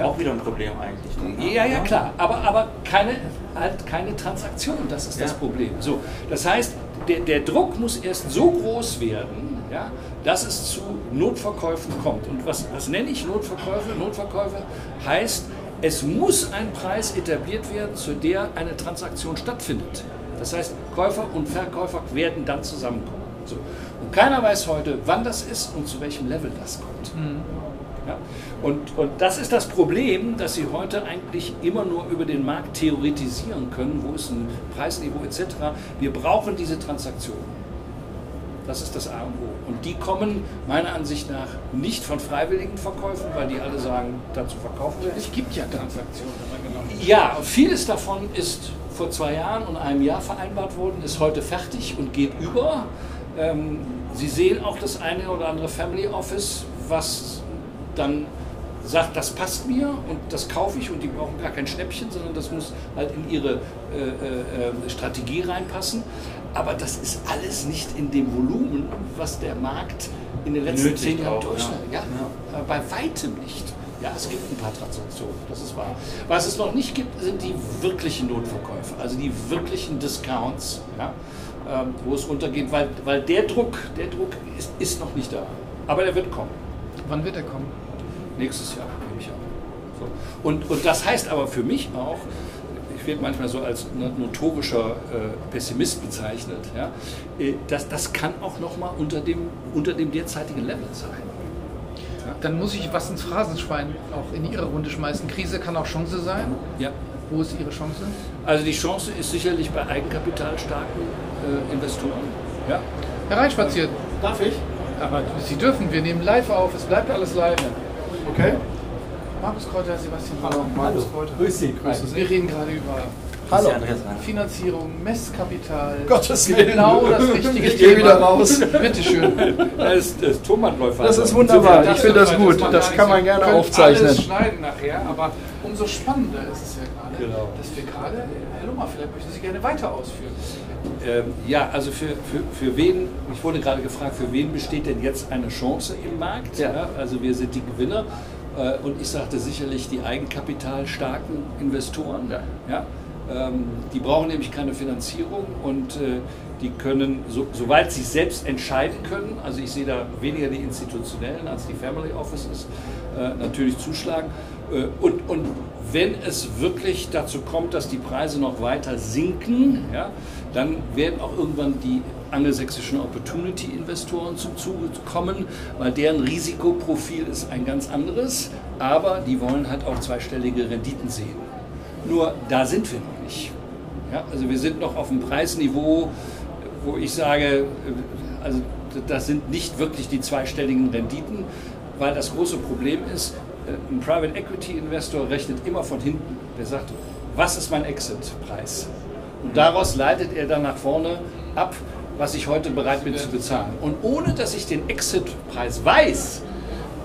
Auch wieder ein Problem eigentlich. dann, ne? Ja, ja, klar. Aber, aber keine, halt keine Transaktion, das ist das Ja. Problem. So, das heißt, der, der Druck muss erst so groß werden, ja, dass es zu Notverkäufen kommt. Und was, was nenne ich Notverkäufe? Notverkäufe heißt, es muss ein Preis etabliert werden, zu der eine Transaktion stattfindet. Das heißt, Käufer und Verkäufer werden dann zusammenkommen. So. Und keiner weiß heute, wann das ist und zu welchem Level das kommt. Ja? Und, und das ist das Problem, dass Sie heute eigentlich immer nur über den Markt theoretisieren können, wo ist ein Preisniveau etc. Wir brauchen diese Transaktionen. Das ist das A und O. Und die kommen meiner Ansicht nach nicht von freiwilligen Verkäufen, weil die alle sagen, dazu verkaufen wir. Es gibt ja Transaktionen, genau. Ja, vieles davon ist vor zwei Jahren und einem Jahr vereinbart worden, ist heute fertig und geht über. Ähm, Sie sehen auch das eine oder andere Family Office, was dann sagt, das passt mir und das kaufe ich und die brauchen gar kein Schnäppchen, sondern das muss halt in ihre äh, äh, äh, Strategie reinpassen. Aber das ist alles nicht in dem Volumen, was der Markt in den letzten Benötigt zehn Jahren durchschnitt. Ja. ja. Äh, bei weitem nicht. Ja, es gibt ein paar Transaktionen, das ist wahr. Was es noch nicht gibt, sind die wirklichen Notverkäufe, also die wirklichen Discounts, ja, ähm, wo es runtergeht, weil, weil der Druck, der Druck ist, ist noch nicht da. Aber der wird kommen. Wann wird er kommen? Nächstes Jahr, nehme ich an. So. Und, und das heißt aber für mich auch, werde manchmal so als no- notorischer äh, Pessimist bezeichnet, ja, äh, das, das kann auch nochmal unter dem, unter dem derzeitigen Level sein. Dann muss ich was ins Phrasenschwein auch in Ihre Runde schmeißen. Krise kann auch Chance sein. Ja. Wo ist Ihre Chance? Also die Chance ist sicherlich bei eigenkapitalstarken äh, Investoren. Ja. Hereinspaziert. Darf ich? Aber Sie dürfen, wir nehmen live auf, es bleibt alles live. Okay. Markus Kräuter, Sebastian Hallo. Markus Kräuter. Grüß Sie. Also wir reden gerade über Hallo. ja. Finanzierung, Messkapital. Gottes Willen. Genau das richtige Ich gehe wieder raus. Bitte schön. Das ist, das ist Thomanläufer. Das ist wunderbar. Ich finde das gut. Das kann man gerne aufzeichnen. Alles schneiden nachher, aber umso spannender ist es ja gerade, Genau. dass wir gerade, Herr Lummer, vielleicht möchten Sie gerne weiter ausführen. Ähm, ja, also für, für, für wen, ich wurde gerade gefragt, für wen besteht denn jetzt eine Chance im Markt? Ja. also wir sind die Gewinner. Äh, und ich sagte sicherlich die eigenkapitalstarken Investoren. Ja. Ja? Ähm, die brauchen nämlich keine Finanzierung und äh, die können, so, soweit sie selbst entscheiden können, also ich sehe da weniger die institutionellen als die Family Offices, äh, natürlich zuschlagen. Äh, und, und wenn es wirklich dazu kommt, dass die Preise noch weiter sinken, ja, dann werden auch irgendwann die angelsächsischen Opportunity-Investoren zum Zuge kommen, weil deren Risikoprofil ist ein ganz anderes, aber die wollen halt auch zweistellige Renditen sehen. Nur da sind wir noch nicht. Ja, also wir sind noch auf einem Preisniveau, wo ich sage, äh, also das sind nicht wirklich die zweistelligen Renditen, weil das große Problem ist, äh, ein Private Equity Investor rechnet immer von hinten. Der sagt, was ist mein Exit-Preis? Und daraus leitet er dann nach vorne ab, was ich heute bereit bin zu bezahlen. Und ohne dass ich den Exit-Preis weiß,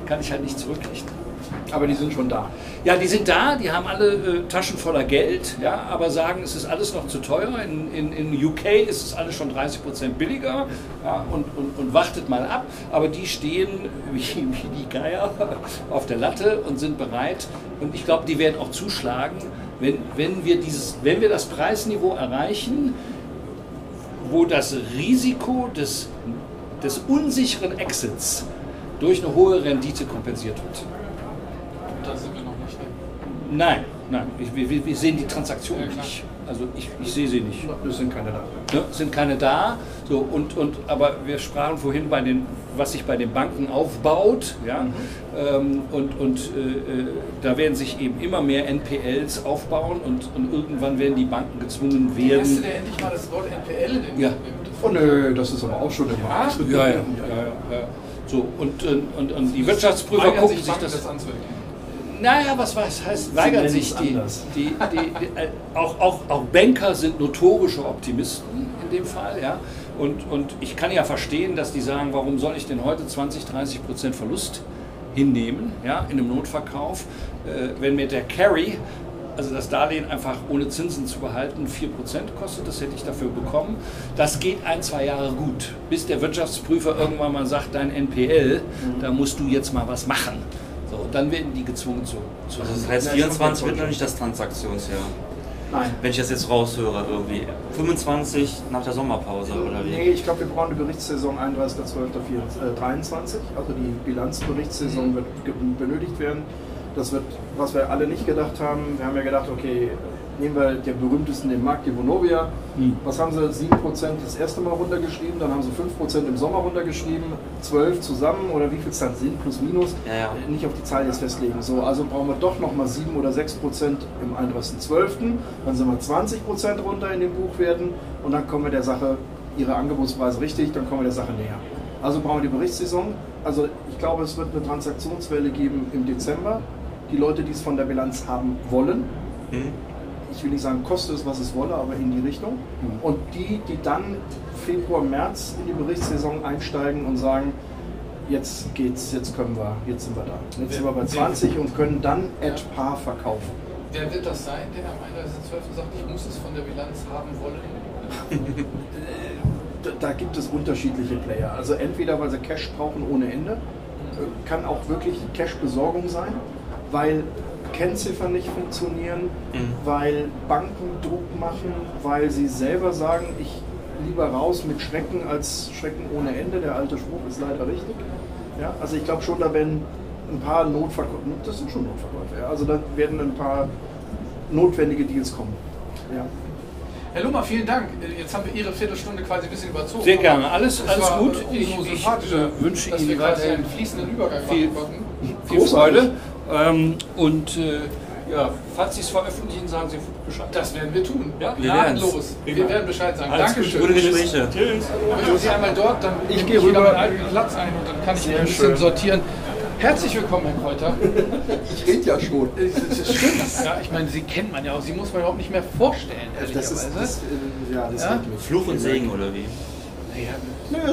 kann ich halt nicht zurückrichten. Aber die sind schon da. Ja, die sind da, die haben alle äh, Taschen voller Geld, ja, aber sagen, es ist alles noch zu teuer. In, in, in UK ist es alles schon 30 Prozent billiger ja, und, und, und wartet mal ab. Aber die stehen (laughs) wie, wie die Geier (laughs) auf der Latte und sind bereit. Und ich glaube, die werden auch zuschlagen, wenn, wenn, wir dieses, wenn wir das Preisniveau erreichen, wo das Risiko des, des unsicheren Exits durch eine hohe Rendite kompensiert wird. Da sind wir noch nicht. Ne? Nein, nein, ich, wir, wir sehen die Transaktionen nicht. Also ich, ich sehe sie nicht. Es sind keine da. Ne? Sind keine da. So, und, und, aber wir sprachen vorhin bei den, was sich bei den Banken aufbaut. Ja? Ähm, und und äh, äh, da werden sich eben immer mehr NPLs aufbauen und, und irgendwann werden die Banken gezwungen Der Erste, werden. der endlich mal das Wort NPL in Ja. Oh nö, das ist aber auch schon im Markt. Ja, ja, ja, ja, ja. So, und, und, und, und die Wirtschaftsprüfer Weigern gucken sich sich Banken das das anzuerkennen. Naja, was weiß, heißt, weigern sich die. die, die, die äh, auch, auch, auch Banker sind notorische Optimisten in dem Fall. Ja? Und, und ich kann ja verstehen, dass die sagen, warum soll ich denn heute 20, 30 Prozent Verlust hinnehmen ja, in einem Notverkauf, äh, wenn mir der Carry, also das Darlehen einfach ohne Zinsen zu behalten, 4% kostet, das hätte ich dafür bekommen. Das geht ein, zwei Jahre gut, bis der Wirtschaftsprüfer irgendwann mal sagt, dein NPL, da musst du jetzt mal was machen. So, und dann werden die gezwungen zu. zu Also das heißt, 24 wird noch nicht das Transaktionsjahr. Nein. Wenn ich das jetzt raushöre, irgendwie. 25 nach der Sommerpause oder wie? Nee, ich glaube, wir brauchen eine Berichtssaison 31.12.23. Also die Bilanzberichtssaison wird ge- benötigt werden. Das wird, was wir alle nicht gedacht haben. Wir haben ja gedacht, okay, nehmen wir der berühmtesten den Markt, die Vonovia. Was haben sie? 7% das erste Mal runtergeschrieben, dann haben sie 5% im Sommer runtergeschrieben, 12 zusammen oder wie viel es dann sind, plus minus. Ja, ja. Äh, Nicht auf die Zahl jetzt festlegen. So, also brauchen wir doch nochmal 7 oder 6% im 31.12. Dann sind wir 20% runter in den Buchwerten und dann kommen wir der Sache, ihre Angebotspreise richtig, dann kommen wir der Sache näher. Also brauchen wir die Berichtssaison. Also ich glaube, es wird eine Transaktionswelle geben im Dezember. Die Leute, die es von der Bilanz haben wollen, Hm? Ich will nicht sagen, koste es, was es wolle, aber in die Richtung. Und die, die dann Februar, März in die Berichtssaison einsteigen und sagen, jetzt geht's, jetzt können wir, jetzt sind wir da. Jetzt sind wir bei 20 und können dann at par verkaufen. Wer wird das sein, der am 31.12. sagt, ich muss es von der Bilanz haben wollen? (laughs) Da, gibt es unterschiedliche Player. Also entweder, weil sie Cash brauchen ohne Ende, äh, kann auch wirklich Cash-Besorgung sein, weil Kennziffern nicht funktionieren, Mhm. weil Banken Druck machen, weil sie selber sagen, ich lieber raus mit Schrecken als Schrecken ohne Ende. Der alte Spruch ist leider richtig. Ja, also ich glaube schon, da werden ein paar Notverkäufe, das sind schon Notverkäufe, ja, also da werden ein paar notwendige Deals kommen. Ja. Herr Lummer, vielen Dank. Jetzt haben wir Ihre Viertelstunde quasi ein bisschen überzogen. Sehr gerne. Alles- es alles gut. Ich- ich, äh, wünsche dass Ihnen wir quasi weiterhin einen fließenden Übergang viel- machen konnten. Viel Großartig. Freude. Ähm, und äh, ja, falls Sie es veröffentlichen, sagen Sie Bescheid. Das werden wir tun. Ja, wir Gnadenlos. Prima. Wir werden Bescheid sagen. Alles Dankeschön. Gute Gespräche. Tschüss. Möchten Sie einmal dort, dann Ich gehe wieder meinen alten Platz ein und dann kann ich Sehr ein bisschen schön. sortieren. Herzlich willkommen, Herr Kräuter. Ich rede ja schon. Das ist Stimmt. Ja, ich meine, Sie kennt man ja auch. Sie muss man überhaupt nicht mehr vorstellen, Das ist, das, äh, ja, das Ja? Fluch und Segen oder wie?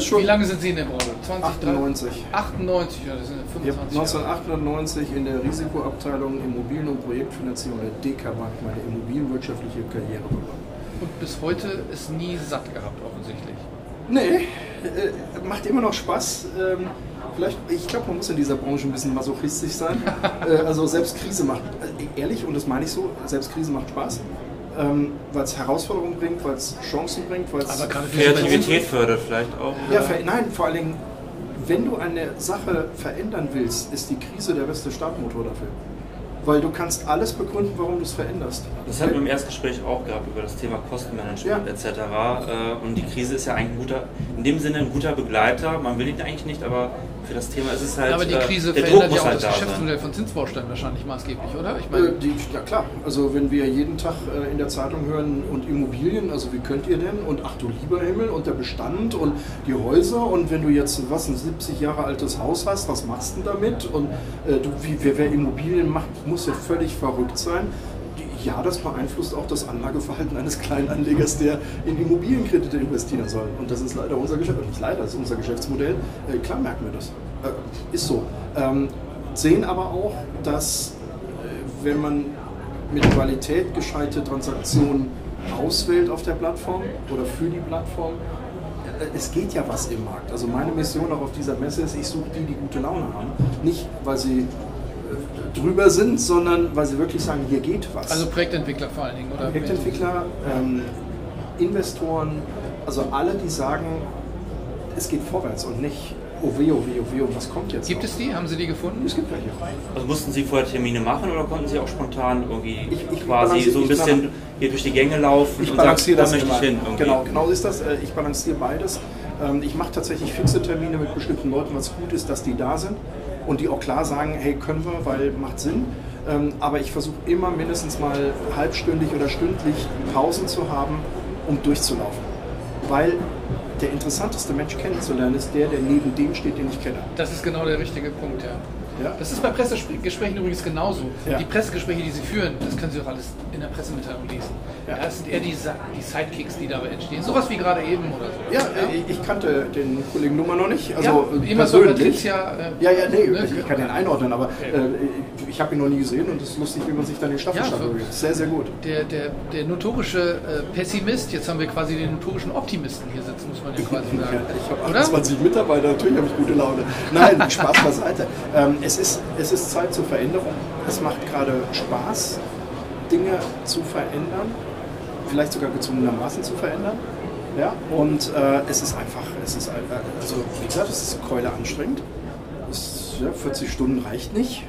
Schon Wie lange sind Sie in der Branche? 20, 98. 98, ja, das sind Ich habe 25 Jahre. 1998 in der Risikoabteilung Immobilien- und Projektfinanzierung der DK Bank meine immobilienwirtschaftliche Karriere begonnen. Und bis heute ist nie satt gehabt, offensichtlich. Nee, äh, macht immer noch Spaß. Ähm, vielleicht, ich glaube, man muss in dieser Branche ein bisschen masochistisch sein. (laughs) äh, also selbst Krise macht, äh, ehrlich, und das meine ich so, selbst Krise macht Spaß. Ähm, weil es Herausforderungen bringt, weil es Chancen bringt, weil es Aber gerade für Kreativität fördert vielleicht auch. ja, ver- nein, vor allen Dingen, wenn du eine Sache verändern willst, ist die Krise der beste Startmotor dafür. Weil du kannst alles begründen, warum du es veränderst. Das hatten wir im Erstgespräch auch gehabt über das Thema Kostenmanagement Ja. etc. Äh, Und die Krise ist ja eigentlich ein guter, in dem Sinne ein guter Begleiter. Man will ihn eigentlich nicht, aber für das Thema ist es halt. aber die äh, Krise der verändert ja auch halt das da sein. Geschäftsmodell von Zinsbausteinen wahrscheinlich maßgeblich, oder? Ich Äh, meine, die, ja klar, also wenn wir jeden Tag äh, in der Zeitung hören und Immobilien, also wie könnt ihr denn und ach du lieber Himmel und der Bestand und die Häuser und wenn du jetzt was ein 70 Jahre altes Haus hast, was machst du denn damit und äh, du, wie, wer, wer Immobilien macht, muss ja völlig verrückt sein. Ja, das beeinflusst auch das Anlageverhalten eines Kleinanlegers, der in Immobilienkredite investieren soll. Und das ist leider unser Geschäft, nicht leider, ist unser Geschäftsmodell. Äh, klar merken wir das. Äh, ist so. Ähm, sehen aber auch, dass äh, wenn man mit Qualität gescheite Transaktionen auswählt auf der Plattform oder für die Plattform, äh, es geht ja was im Markt. Also meine Mission auch auf dieser Messe ist, ich suche die, die gute Laune haben. Nicht, weil sie drüber sind, sondern weil sie wirklich sagen, hier geht was. also Projektentwickler vor allen Dingen, oder? Projektentwickler, ähm, Investoren, also alle, die sagen, es geht vorwärts und nicht, oh weh, oh weh, oh weh, und was kommt jetzt Gibt noch? es die? Haben Sie die gefunden? Es gibt welche. Also mussten Sie vorher Termine machen oder konnten Sie auch spontan irgendwie Ich- ich quasi so ein ich bisschen hier durch die Gänge laufen Ich und balanciere sagen, das da möchte ich hin irgendwie? Genau, genau ist das. Äh, Ich balanciere beides. Ähm, Ich mache tatsächlich fixe Termine mit bestimmten Leuten, was gut ist, dass die da sind und die auch klar sagen, hey, können wir, weil macht Sinn. Ähm, Aber ich versuche immer mindestens mal halbstündig oder stündlich Pausen zu haben, um durchzulaufen. Weil der interessanteste Mensch kennenzulernen ist der, der neben dem steht, den ich kenne. Das ist genau der richtige Punkt, ja. Ja? Das ist bei Pressegesprächen übrigens genauso. Ja. Die Pressegespräche, die Sie führen, das können Sie auch alles in der Pressemitteilung lesen. Ja. Ja. das sind eher die, die Sidekicks, die dabei entstehen. Sowas wie gerade eben oder so. Ja, äh, ich kannte den Kollegen Nummer noch nicht, also ja, äh, persönlich. Patricia. Äh, Ja, ja, nee, ne, ich kann den einordnen, aber äh, ich habe ihn noch nie gesehen und es ist lustig, wie man sich dann den Staffelstab Ja, so-. Sehr, sehr gut. Der, der, der notorische äh, Pessimist, jetzt haben wir quasi den notorischen Optimisten hier sitzen, muss man ja quasi (laughs) Ja, sagen. ich habe Oder? 28 Mitarbeiter, natürlich habe ich gute Laune. Nein, (laughs) Spaß beiseite. Ähm, es, ist, es ist Zeit zur Veränderung. Es macht gerade Spaß, Dinge zu verändern, vielleicht sogar gezwungenermaßen zu verändern. Ja, und äh, es ist einfach, es ist, äh, also wie gesagt, es ist Keule anstrengend. Es, ja, 40 Stunden reicht nicht.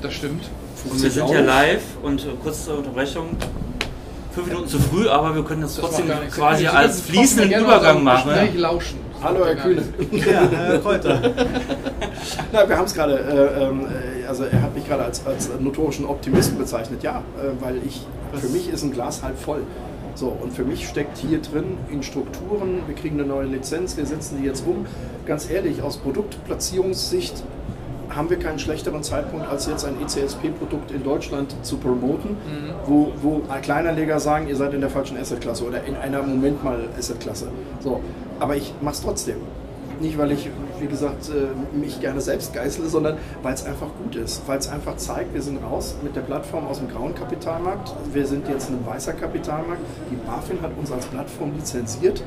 Das stimmt. Und wir sind auch. ja live und äh, kurze Unterbrechung. Fünf Minuten zu früh, aber wir können das Das trotzdem quasi als fließenden Übergang machen. Gespräch lauschen. Hallo Herr Gar Kühne. Ja, Herr Kräuter. (laughs) Na, wir haben es gerade, äh, ähm, äh, also er hat mich gerade als, als notorischen Optimisten bezeichnet. Ja, äh, weil ich, für mich ist ein Glas halb voll. So, und für mich steckt hier drin in Strukturen, wir kriegen eine neue Lizenz, wir setzen die jetzt um. Ganz ehrlich, aus Produktplatzierungssicht haben wir keinen schlechteren Zeitpunkt, als jetzt ein ECSP-Produkt in Deutschland zu promoten, wo, wo Kleinanleger sagen, ihr seid in der falschen Assetklasse oder in einer Moment mal Assetklasse. So, aber ich mache es trotzdem. Nicht, weil ich, wie gesagt, äh, mich gerne selbst geißle, sondern weil es einfach gut ist. Weil es einfach zeigt, wir sind raus mit der Plattform aus dem grauen Kapitalmarkt. Wir sind jetzt ein weißer Kapitalmarkt. Die BaFin hat uns als Plattform lizenziert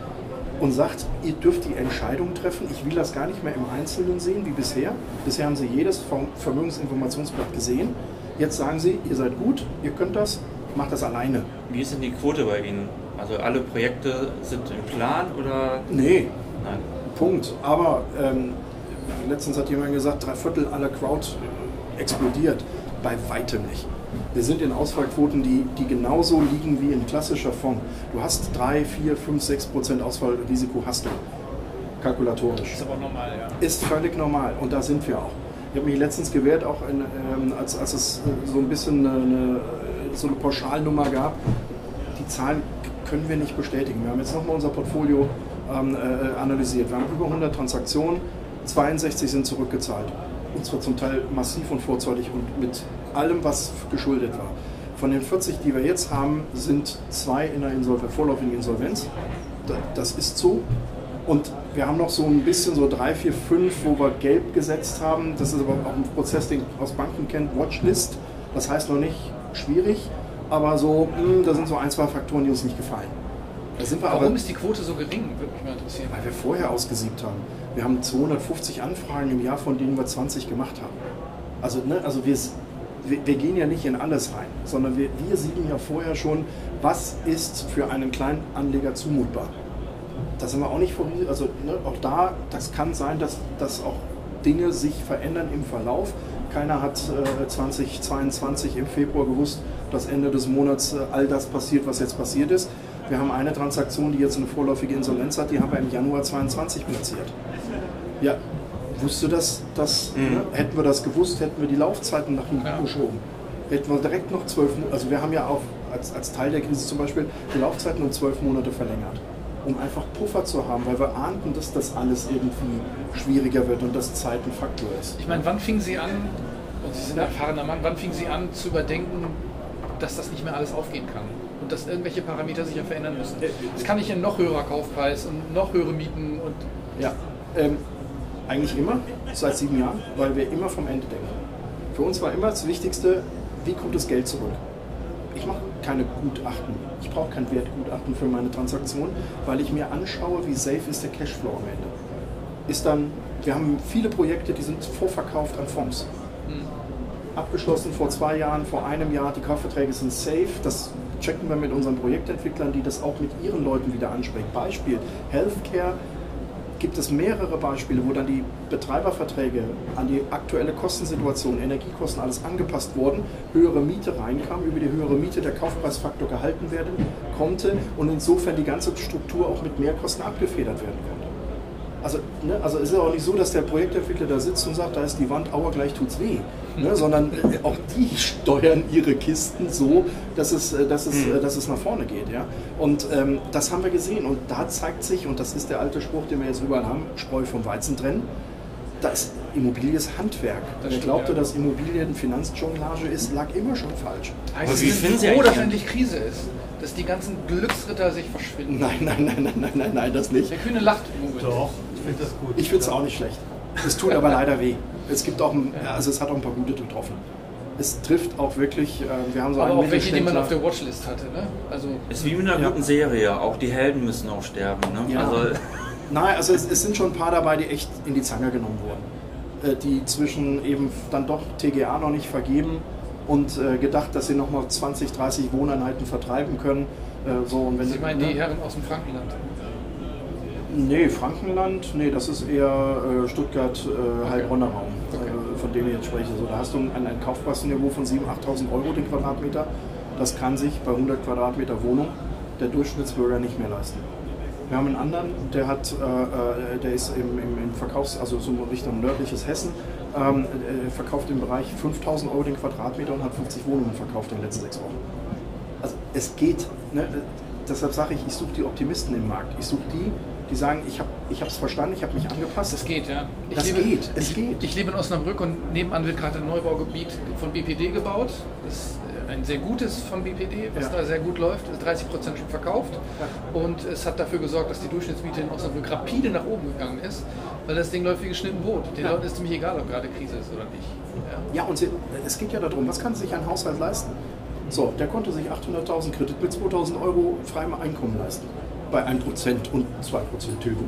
und sagt, ihr dürft die Entscheidung treffen. Ich will das gar nicht mehr im Einzelnen sehen wie bisher. Bisher haben sie jedes Verm- Vermögensinformationsblatt gesehen. Jetzt sagen sie, ihr seid gut, ihr könnt das, macht das alleine. Wie ist denn die Quote bei Ihnen? Also alle Projekte sind im Plan oder Nee, nein? Punkt. Aber ähm, letztens hat jemand gesagt, drei Viertel aller Crowd explodiert. Bei weitem nicht. Wir sind in Ausfallquoten, die, die genauso liegen wie ein klassischer Fonds. Du hast 3, 4, 5, 6 Prozent Ausfallrisiko hast du. Kalkulatorisch. ist aber normal, ja. Ist völlig normal und da sind wir auch. Ich habe mich letztens gewehrt, auch in, ähm, als, als es äh, so ein bisschen eine, eine, so eine Pauschalnummer gab. Die Zahlen können wir nicht bestätigen. Wir haben jetzt nochmal unser Portfolio ähm, äh, analysiert. Wir haben über 100 Transaktionen, 62 sind zurückgezahlt. Und zwar zum Teil massiv und vorzeitig und mit allem, was geschuldet war. Von den 40, die wir jetzt haben, sind zwei in der Insolvenz, vorläufigen Insolvenz. Da- Das ist so. Und wir haben noch so ein bisschen so drei, vier, fünf, wo wir gelb gesetzt haben. Das ist aber auch ein Prozess, den aus Banken kennt, Watchlist. Das heißt noch nicht schwierig, aber so, mh, da sind so ein, zwei Faktoren, die uns nicht gefallen. Wir aber, Warum ist die Quote so gering? Würde mich mal interessieren. weil wir vorher ausgesiebt haben. Wir haben 250 Anfragen im Jahr, von denen wir 20 gemacht haben. Also, ne, also wir, wir, wir, gehen ja nicht in alles rein, sondern wir, wir siegen ja vorher schon, was ist für einen kleinen Anleger zumutbar. Da sind wir auch nicht vorhin, also ne, auch da, das kann sein, dass, dass auch Dinge sich verändern im Verlauf. Keiner hat äh, 2022 im Februar gewusst, dass Ende des Monats äh, all das passiert, was jetzt passiert ist. Wir haben eine Transaktion, die jetzt eine vorläufige Insolvenz hat, die haben wir im Januar 22 platziert. Ja, wusste das, dass, mhm. ne, hätten wir das gewusst, hätten wir die Laufzeiten nach hinten ja. geschoben. Hätten wir direkt noch zwölf Monate, also wir haben ja auch als, als Teil der Krise zum Beispiel die Laufzeiten um zwölf Monate verlängert, um einfach Puffer zu haben, weil wir ahnten, dass das alles irgendwie schwieriger wird und dass Zeit ein Faktor ist. Ich meine, wann fingen Sie an, und Sie sind ein erfahrener Mann, wann fingen Sie an zu überdenken, dass das nicht mehr alles aufgehen kann? Und dass irgendwelche Parameter sich ja verändern müssen. Es kann nicht ein noch höherer Kaufpreis und noch höhere Mieten und. Ja, ähm, eigentlich immer, seit sieben Jahren, weil wir immer vom Ende denken. Für uns war immer das Wichtigste, wie kommt das Geld zurück? Ich mache keine Gutachten. Ich brauche kein Wertgutachten für meine Transaktion, weil ich mir anschaue, wie safe ist der Cashflow am Ende. Ist dann, wir haben viele Projekte, die sind vorverkauft an Fonds. Mhm. Abgeschlossen vor zwei Jahren, vor einem Jahr, die Kaufverträge sind safe. Das checken wir mit unseren Projektentwicklern, die das auch mit ihren Leuten wieder ansprechen. Beispiel, Healthcare gibt es mehrere Beispiele, wo dann die Betreiberverträge an die aktuelle Kostensituation, Energiekosten, alles angepasst wurden, höhere Miete reinkam, über die höhere Miete der Kaufpreisfaktor gehalten werden konnte und insofern die ganze Struktur auch mit Mehrkosten abgefedert werden konnte. Also, ne, also es ist auch nicht so, dass der Projektentwickler da sitzt und sagt, da ist die Wand, aua, gleich tut's weh. Ne, (laughs) sondern äh, auch die (laughs) steuern ihre Kisten so, dass es, äh, dass es, mhm. äh, dass es nach vorne geht. Ja? Und ähm, das haben wir gesehen. Und da zeigt sich, und das ist der alte Spruch, den wir jetzt überall haben, Spreu vom Weizen trennen, das Immobilie ist Handwerk. Das Wer glaubte, ja. dass Immobilien Finanzjonglage ist, lag immer schon falsch. Heißt also, finden Sie froh, dass endlich Krise ist? Dass die ganzen Glücksritter sich verschwinden? Nein, nein, nein, nein, nein, nein, nein, das nicht. Der Kühne lacht. Doch finde das gut. Ich finde es auch nicht schlecht. Es tut aber leider weh. Es gibt auch, ein, also es hat auch ein paar gute getroffen. Es trifft auch wirklich, äh, wir haben so aber auch welche, die man auf der Watchlist hatte, ne? Also es ist wie mit einer ja. guten Serie, auch die Helden müssen auch sterben, ne? Ja. Also, Nein, also es, es, sind schon ein paar dabei, die echt in die Zange genommen wurden. Äh, die zwischen eben dann doch TGA noch nicht vergeben und äh, gedacht, dass sie nochmal 20, 30 Wohneinheiten vertreiben können. Äh, so, und wenn Sie meinen ne? die Herren aus dem Frankenland? Nee, Frankenland, nee, das ist eher äh, Stuttgart-Heilbronner äh, Raum, okay. äh, von dem ich jetzt spreche. So, da hast du ein, ein Kaufpreisniveau von 7.000, 8.000 Euro den Quadratmeter. Das kann sich bei 100 Quadratmeter Wohnung der Durchschnittsbürger nicht mehr leisten. Wir haben einen anderen, der hat, äh, äh der ist im, im, im, Verkaufs-, also so Richtung nördliches Hessen, ähm, äh, verkauft im Bereich 5000 Euro den Quadratmeter und hat 50 Wohnungen verkauft in den letzten sechs Wochen. Also es geht, ne? deshalb sage ich, ich suche die Optimisten im Markt. Ich suche die, die sagen, ich habe es verstanden, ich habe mich angepasst. Das geht, ja. Ich das lebe, geht, es ich, geht. Ich lebe in Osnabrück und nebenan wird gerade ein Neubaugebiet von BPD gebaut. Das ist äh, ein sehr gutes von BPD, was ja. da sehr gut läuft. Ist 30 Prozent schon verkauft. Ja. Und es hat dafür gesorgt, dass die Durchschnittsmiete in Osnabrück rapide nach oben gegangen ist, weil das Ding läuft wie geschnitten Brot. Den ja. Leuten ist ziemlich egal, ob gerade Krise ist oder nicht. Ja, und es geht ja darum, was kann sich ein Haushalt leisten? So, der konnte sich 800.000 Kredit mit 2.000 Euro freiem Einkommen leisten bei 1% und 2% Tilgung.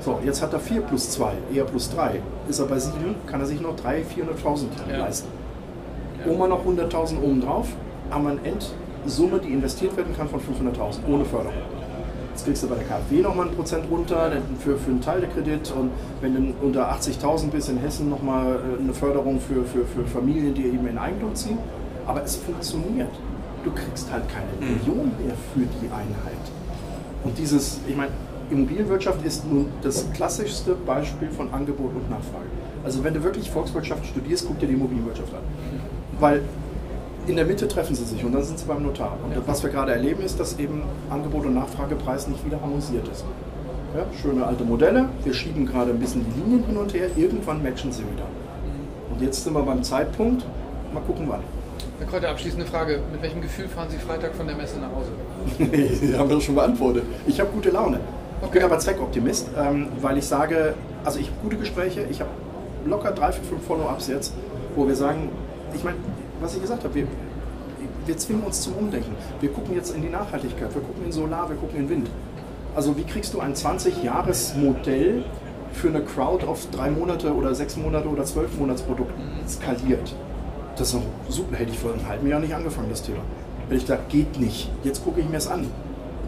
So, jetzt hat er 4 plus 2, eher plus 3. Ist er bei 7, kann er sich noch 300.000, 400.000 ja. leisten. Ja. Oma noch 100.000 oben drauf, haben wir eine Endsumme, die investiert werden kann von 500.000 ohne Förderung. Jetzt kriegst du bei der KfW nochmal ein Prozent runter für, für einen Teil der Kredit und wenn du unter 80.000 bist in Hessen nochmal äh, eine Förderung für, für, für Familien, die eben in Eigentum ziehen. Aber es funktioniert. Du kriegst halt keine mhm. Million mehr für die Einheit. Und dieses, ich meine, Immobilienwirtschaft ist nun das klassischste Beispiel von Angebot und Nachfrage. Also wenn du wirklich Volkswirtschaft studierst, guck dir die Immobilienwirtschaft an. Weil in der Mitte treffen sie sich und dann sind sie beim Notar. Und ja. was wir gerade erleben, ist, dass eben Angebot und Nachfragepreis nicht wieder harmonisiert ist. Ja, schöne alte Modelle, wir schieben gerade ein bisschen die Linien hin und her, irgendwann matchen sie wieder. Und jetzt sind wir beim Zeitpunkt, mal gucken wann. Herr Kräuter, abschließende Frage. Mit welchem Gefühl fahren Sie Freitag von der Messe nach Hause? (laughs) Die haben wir schon beantwortet. Ich habe gute Laune. Okay. Ich bin aber Zweckoptimist, ähm, weil ich sage, also ich habe gute Gespräche, ich habe locker drei, vier, fünf Follow-ups jetzt, wo wir sagen, ich meine, was ich gesagt habe, wir, wir zwingen uns zum Umdenken. Wir gucken jetzt in die Nachhaltigkeit, wir gucken in Solar, wir gucken in Wind. Also wie kriegst du ein 20-Jahres-Modell für eine Crowd auf drei Monate oder sechs Monate oder zwölf Monatsprodukt skaliert? Das ist doch super, hätte ich vor einem halben Jahr nicht angefangen, das Thema. Hätte ich gesagt, geht nicht. Jetzt gucke ich mir es an.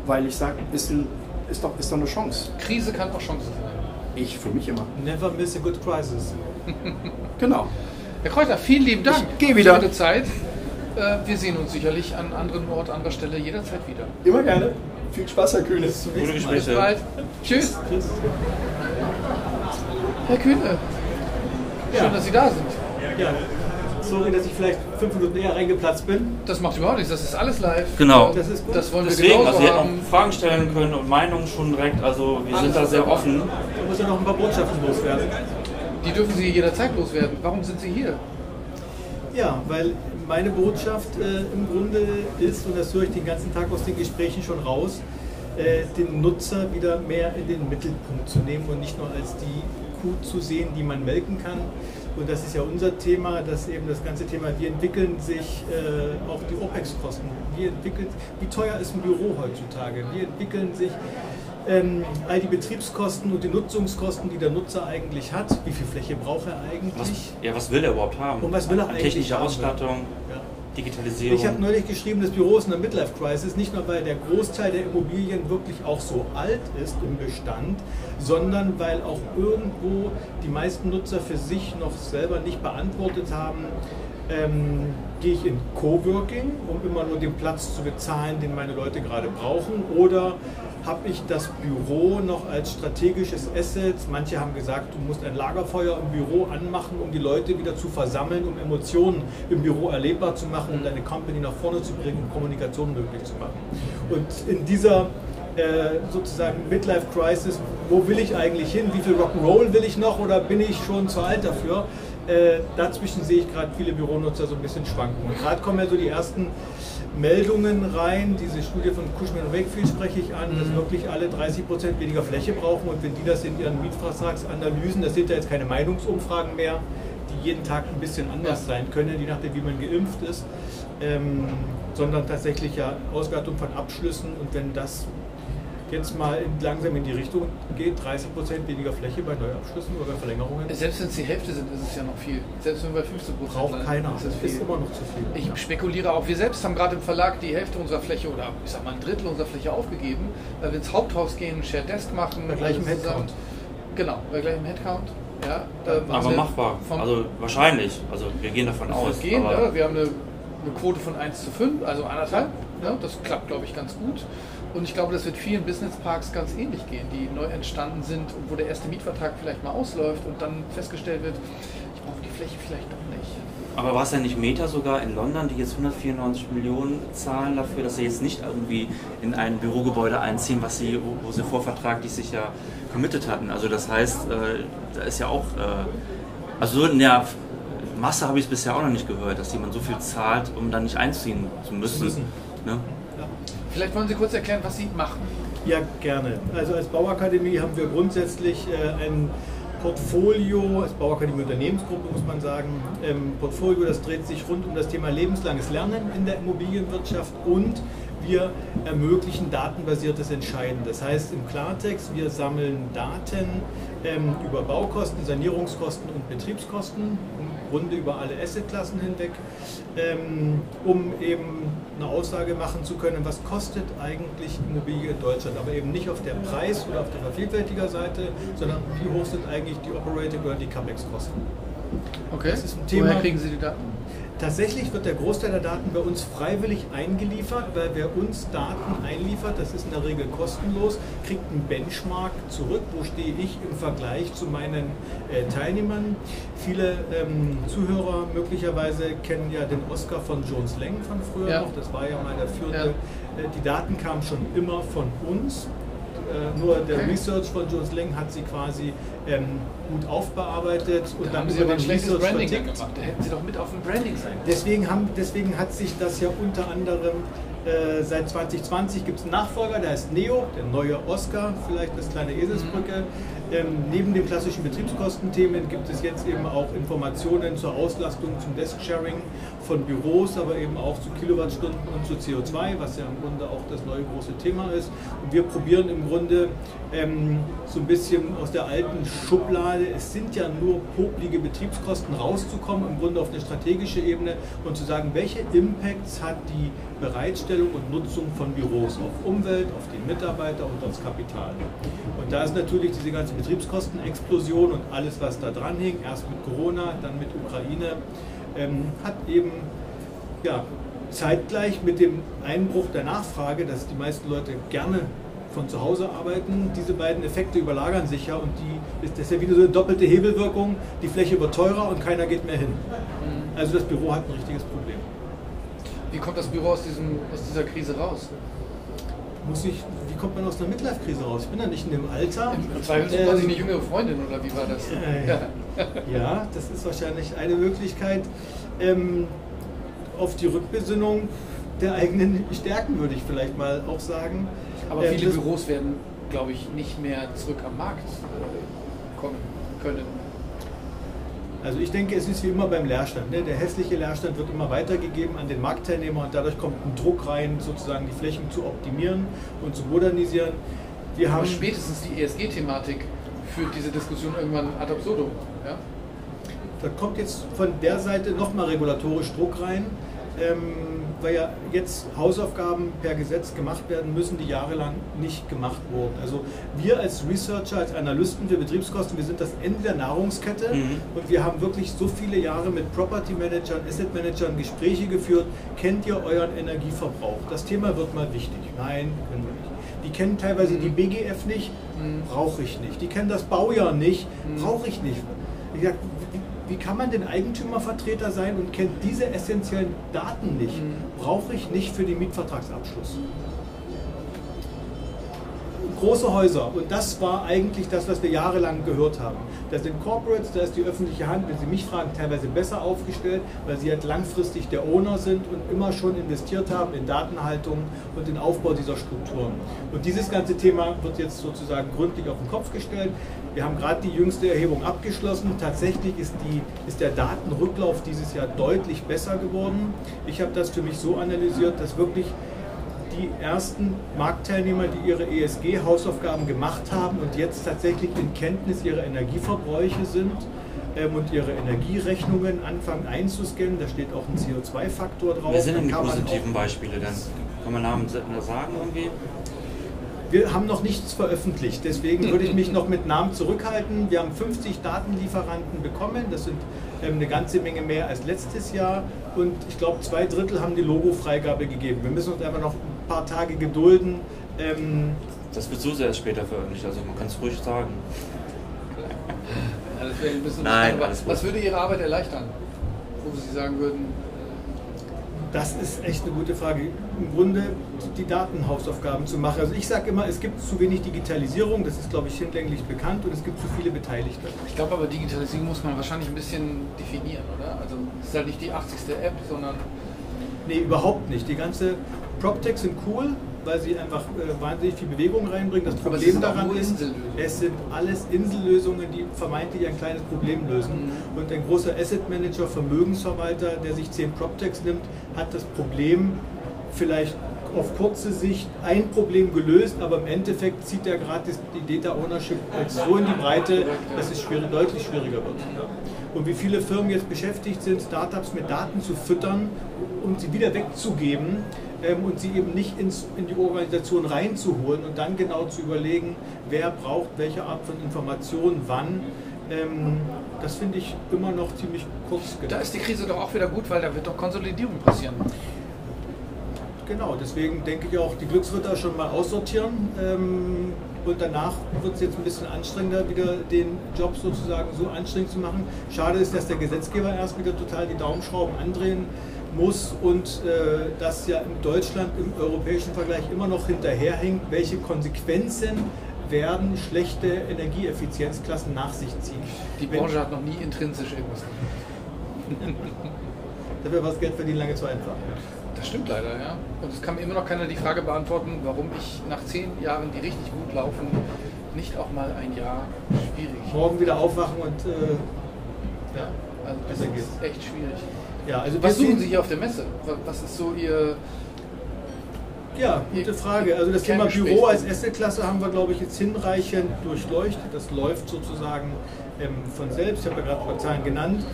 Weil ich sage, ist, ein, ist, doch, ist doch eine Chance. Krise kann auch Chance sein. Ich für mich immer. Never miss a good crisis. Genau. Herr Kräuter, vielen lieben Dank. Ich geh wieder. Ihre Zeit. Äh, Wir sehen uns sicherlich an anderen Ort, anderer Stelle jederzeit wieder. Immer gerne. Viel Spaß, Herr Kühne. Gute Bis Gespräche. bald. Tschüss. Tschüss. Herr Kühne, schön, Ja. dass Sie da sind. Ja, sorry, dass ich vielleicht fünf Minuten eher reingeplatzt bin. Das macht überhaupt nichts, das ist alles live. Genau. Das ist gut. Das wollen wir Deswegen, genauso also ihr hättet haben. auch Fragen stellen können und Meinungen schon direkt. Also wir sind da Alles sehr offen. Da muss ja noch ein paar Botschaften loswerden. Die dürfen Sie jederzeit loswerden. Warum sind Sie hier? Ja, weil meine Botschaft äh, im Grunde ist, und das höre ich den ganzen Tag aus den Gesprächen schon raus, äh, den Nutzer wieder mehr in den Mittelpunkt zu nehmen und nicht nur als die Kuh zu sehen, die man melken kann. Und das ist ja unser Thema, dass eben das ganze Thema, wie entwickeln sich äh, auch die OPEX-Kosten? Wie, entwickelt, wie teuer ist ein Büro heutzutage? Wie entwickeln sich ähm, all die Betriebskosten und die Nutzungskosten, die der Nutzer eigentlich hat? Wie viel Fläche braucht er eigentlich? Was, ja, was will er überhaupt haben? Und was will er eigentlich Technische haben? Ausstattung, Ja. Digitalisierung. Ich habe neulich geschrieben, das Büro ist in der Midlife-Crisis, nicht nur weil der Großteil der Immobilien wirklich auch so alt ist im Bestand, sondern weil auch irgendwo die meisten Nutzer für sich noch selber nicht beantwortet haben, ähm, gehe ich in Coworking, um immer nur den Platz zu bezahlen, den meine Leute gerade brauchen, oder habe ich das Büro noch als strategisches Asset? Manche haben gesagt, du musst ein Lagerfeuer im Büro anmachen, um die Leute wieder zu versammeln, um Emotionen im Büro erlebbar zu machen, um deine Company nach vorne zu bringen, um Kommunikation möglich zu machen. Und in dieser äh, sozusagen Midlife Crisis, wo will ich eigentlich hin? Wie viel Rock'n'Roll will ich noch oder bin ich schon zu alt dafür? Äh, dazwischen sehe ich gerade viele Büronutzer so ein bisschen schwanken. Und gerade kommen ja so die ersten Meldungen rein. Diese Studie von Cushman und Wakefield spreche ich an, dass wirklich alle 30 Prozent weniger Fläche brauchen. Und wenn die das in ihren Mietvertragsanalysen, das sind ja jetzt keine Meinungsumfragen mehr, die jeden Tag ein bisschen anders sein können, je nachdem, wie man geimpft ist, ähm, sondern tatsächlich ja Auswertung von Abschlüssen. Und wenn das jetzt mal langsam in die Richtung geht, 30 Prozent weniger Fläche bei Neuabschlüssen oder bei Verlängerungen, Selbst wenn es die Hälfte sind, ist es ja noch viel. Selbst wenn wir bei 15 Prozent braucht keiner. ist es Das ist immer noch zu viel. Ich spekuliere auch, wir selbst haben gerade im Verlag die Hälfte unserer Fläche oder ich sag mal ein Drittel unserer Fläche aufgegeben, weil wir ins Haupthaus gehen, Shared Desk machen. Bei gleichem zusammen. Headcount. Genau, bei gleichem Headcount. Ja, aber machbar. Also wahrscheinlich. Also wir gehen davon aus. gehen, aber ne? Wir haben eine, eine Quote von 1 zu 5, also anderthalb. Ne? Das klappt, glaube ich, ganz gut. Und ich glaube, das wird vielen Businessparks ganz ähnlich gehen, die neu entstanden sind und wo der erste Mietvertrag vielleicht mal ausläuft und dann festgestellt wird, ich brauche die Fläche vielleicht doch nicht. Aber war es ja nicht Meta sogar in London, die jetzt 194 Millionen zahlen dafür, dass sie jetzt nicht irgendwie in ein Bürogebäude einziehen, was sie, wo, wo sie vorvertraglich sich ja committed hatten. Also das heißt, äh, da ist ja auch, äh, also so in der Masse habe ich es bisher auch noch nicht gehört, dass jemand so viel zahlt, um dann nicht einziehen zu müssen. müssen. Ne? Vielleicht wollen Sie kurz erklären, was Sie machen. Ja, gerne. Also als Bauakademie haben wir grundsätzlich äh, ein Portfolio, als Bauakademie Unternehmensgruppe muss man sagen, ähm, Portfolio, das dreht sich rund um das Thema lebenslanges Lernen in der Immobilienwirtschaft und wir ermöglichen datenbasiertes Entscheiden. Das heißt im Klartext, wir sammeln Daten ähm, über Baukosten, Sanierungskosten und Betriebskosten, im Grunde über alle Assetklassen hinweg, ähm, um eben eine Aussage machen zu können, was kostet eigentlich Immobilie in Deutschland, aber eben nicht auf der Preis- oder auf der Vervielfältiger-Seite, sondern wie hoch sind eigentlich die Operating oder die CapEx-Kosten. Okay. Das ist ein Thema- Woher kriegen Sie die Daten? Tatsächlich wird der Großteil der Daten bei uns freiwillig eingeliefert, weil wer uns Daten einliefert, das ist in der Regel kostenlos, kriegt einen Benchmark zurück, wo stehe ich im Vergleich zu meinen äh, Teilnehmern. Viele ähm, Zuhörer möglicherweise kennen ja den Oscar von Jones Lang von früher Ja. noch, das war ja mal der führende. Ja. Äh, die Daten kamen schon immer von uns. Äh, nur der Okay. Research von Jones Lang hat sie quasi ähm, gut aufbearbeitet und Da dann haben Sie über aber ein den schlechtes Research Branding vertickt. gemacht. Da hätten Sie doch mit auf dem Branding sein können. Deswegen, haben, deswegen hat sich das ja unter anderem äh, seit 2020 gibt es einen Nachfolger, der heißt Neo, der neue Oscar, vielleicht das kleine Eselsbrücke. Ähm, neben den klassischen Betriebskostenthemen gibt es jetzt eben auch Informationen zur Auslastung, zum Desk-Sharing von Büros, aber eben auch zu Kilowattstunden und zu CO2, was ja im Grunde auch das neue große Thema ist. Und wir probieren im Grunde ähm, so ein bisschen aus der alten Schublade, es sind ja nur poplige Betriebskosten, rauszukommen, im Grunde auf eine strategische Ebene und zu sagen, welche Impacts hat die Bereitstellung und Nutzung von Büros auf Umwelt, auf die Mitarbeiter und aufs Kapital. Und da ist natürlich diese ganze Betriebskostenexplosion und alles, was da dran hing, erst mit Corona, dann mit Ukraine, ähm, hat eben ja, zeitgleich mit dem Einbruch der Nachfrage, dass die meisten Leute gerne von zu Hause arbeiten, diese beiden Effekte überlagern sich ja und die, das ist ja wieder so eine doppelte Hebelwirkung, die Fläche wird teurer und keiner geht mehr hin. Mhm. Also das Büro hat ein richtiges Problem. Wie kommt das Büro aus, diesem, aus dieser Krise raus? Muss ich, kommt man aus einer Midlife-Krise raus? Ich bin ja nicht in dem Alter. Im Zweifel sucht man sich eine jüngere Freundin oder wie war das? Äh, ja. (laughs) ja, das ist wahrscheinlich eine Möglichkeit. Ähm, auf die Rückbesinnung der eigenen Stärken würde ich vielleicht mal auch sagen. Aber ähm, viele Büros werden, glaube ich, nicht mehr zurück am Markt äh, kommen können. Also ich denke, es ist wie immer beim Leerstand. Ne? Der hässliche Leerstand wird immer weitergegeben an den Marktteilnehmer und dadurch kommt ein Druck rein, sozusagen die Flächen zu optimieren und zu modernisieren. Wir Aber haben spätestens die ESG-Thematik führt diese Diskussion irgendwann ad absurdum. Ja? Da kommt jetzt von der Seite nochmal regulatorisch Druck rein ähm, weil ja jetzt Hausaufgaben per Gesetz gemacht werden müssen, die jahrelang nicht gemacht wurden. Also wir als Researcher, als Analysten für Betriebskosten, wir sind das Ende der Nahrungskette mhm. und wir haben wirklich so viele Jahre mit Property Managern, Asset Managern Gespräche geführt. Kennt ihr euren Energieverbrauch? Das Thema wird mal wichtig. Nein, können wir nicht. Die kennen teilweise die BGF nicht, mhm. brauche ich nicht. Die kennen das Baujahr nicht, mhm. brauche ich nicht. Ich sag, wie kann man denn Eigentümervertreter sein und kennt diese essentiellen Daten nicht? Mhm. Brauche ich nicht für den Mietvertragsabschluss. Große Häuser, und das war eigentlich das, was wir jahrelang gehört haben. Da sind Corporates, da ist die öffentliche Hand, wenn Sie mich fragen, teilweise besser aufgestellt, weil sie halt langfristig der Owner sind und immer schon investiert haben in Datenhaltung und den Aufbau dieser Strukturen. Und dieses ganze Thema wird jetzt sozusagen gründlich auf den Kopf gestellt. Wir haben gerade die jüngste Erhebung abgeschlossen. Tatsächlich ist, die, ist der Datenrücklauf dieses Jahr deutlich besser geworden. Ich habe das für mich so analysiert, dass wirklich die ersten Marktteilnehmer, die ihre ESG-Hausaufgaben gemacht haben und jetzt tatsächlich in Kenntnis ihrer Energieverbräuche sind ähm, und ihre Energierechnungen anfangen einzuscannen. Da steht auch ein CO2-Faktor drauf. Wer sind denn die positiven Beispiele? Dann kann man Namen sagen irgendwie? Wir haben noch nichts veröffentlicht, deswegen würde ich mich noch mit Namen zurückhalten. Wir haben 50 Datenlieferanten bekommen, das sind ähm, eine ganze Menge mehr als letztes Jahr und ich glaube zwei Drittel haben die Logo-Freigabe gegeben. Wir müssen uns einfach noch paar Tage gedulden. Ähm das wird so sehr später veröffentlicht, also man kann es ruhig sagen. Ja, das ein bisschen Nein, was würde Ihre Arbeit erleichtern? Wo Sie sagen würden, das ist echt eine gute Frage. Im Grunde die Datenhausaufgaben zu machen. Also ich sage immer, es gibt zu wenig Digitalisierung, das ist glaube ich hinlänglich bekannt und es gibt zu viele Beteiligte. Ich glaube aber Digitalisierung muss man wahrscheinlich ein bisschen definieren, oder? Also es ist halt nicht die 80. App, sondern... Nee, überhaupt nicht. Die ganze PropTechs sind cool, weil sie einfach äh, wahnsinnig viel Bewegung reinbringen. Das Problem daran ist, es sind alles Insellösungen, die vermeintlich ein kleines Problem lösen. Mhm. Und ein großer Asset Manager, Vermögensverwalter, der sich 10 PropTechs nimmt, hat das Problem vielleicht auf kurze Sicht ein Problem gelöst, aber im Endeffekt zieht er gerade die Data Ownership so in die Breite, dass es schwierig, deutlich schwieriger wird. Und wie viele Firmen jetzt beschäftigt sind, Startups mit Daten zu füttern, um sie wieder wegzugeben, ähm, und sie eben nicht ins, in die Organisation reinzuholen und dann genau zu überlegen, wer braucht welche Art von Information wann. Ähm, das finde ich immer noch ziemlich kurz gedacht. Da ist die Krise doch auch wieder gut, weil da wird doch Konsolidierung passieren. Genau, deswegen denke ich auch, die Glücksritter schon mal aussortieren. Ähm, und danach wird es jetzt ein bisschen anstrengender, wieder den Job sozusagen so anstrengend zu machen. Schade ist, dass der Gesetzgeber erst wieder total die Daumenschrauben andrehen muss und äh, das ja in Deutschland im europäischen Vergleich immer noch hinterherhängt, welche Konsequenzen werden schlechte Energieeffizienzklassen nach sich ziehen. Die Branche Wenn, hat noch nie intrinsisch irgendwas. (laughs) Dafür war das Geld verdienen lange zu einfach. Das stimmt leider, ja. Und es kann mir immer noch keiner die Frage beantworten, warum ich nach zehn Jahren, die richtig gut laufen, nicht auch mal ein Jahr schwierig? Morgen wieder aufwachen und äh, ja, Also das ist echt schwierig. Ja, also Was suchen Sie hier auf der Messe? Was- ist so Ihr... Ja, gute Frage. Also das Thema. Büro als Assetklasse haben wir, glaube ich, jetzt hinreichend durchleuchtet. Das läuft sozusagen ähm, von selbst. Ich habe ja gerade ein paar Zahlen genannt.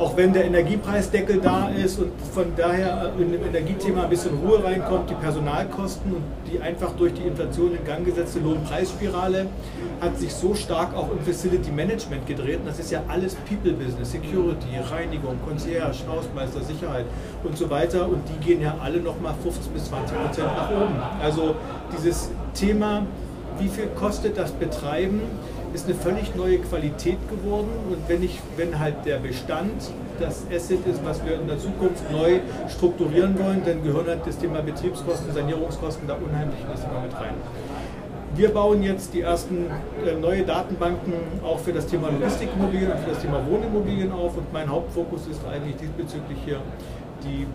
Auch wenn der Energiepreisdeckel da ist und von daher in dem Energiethema ein bisschen Ruhe reinkommt, die Personalkosten und die einfach durch die Inflation in Gang gesetzte Lohnpreisspirale hat sich so stark auch im Facility Management gedreht. Und das ist ja alles People-Business, Security, Reinigung, Concierge, Hausmeister, Sicherheit und so weiter. Und die gehen ja alle nochmal 15 bis 20 Prozent nach oben. Also dieses Thema, wie viel kostet das Betreiben, ist eine völlig neue Qualität geworden. Und wenn, ich, wenn halt der Bestand das Asset ist, was wir in der Zukunft neu strukturieren wollen, dann gehören halt das Thema Betriebskosten, Sanierungskosten da unheimlich in das Thema mit rein. Wir bauen jetzt die ersten äh, neue Datenbanken auch für das Thema Logistikimmobilien und für das Thema Wohnimmobilien auf. Und mein Hauptfokus ist eigentlich diesbezüglich hier die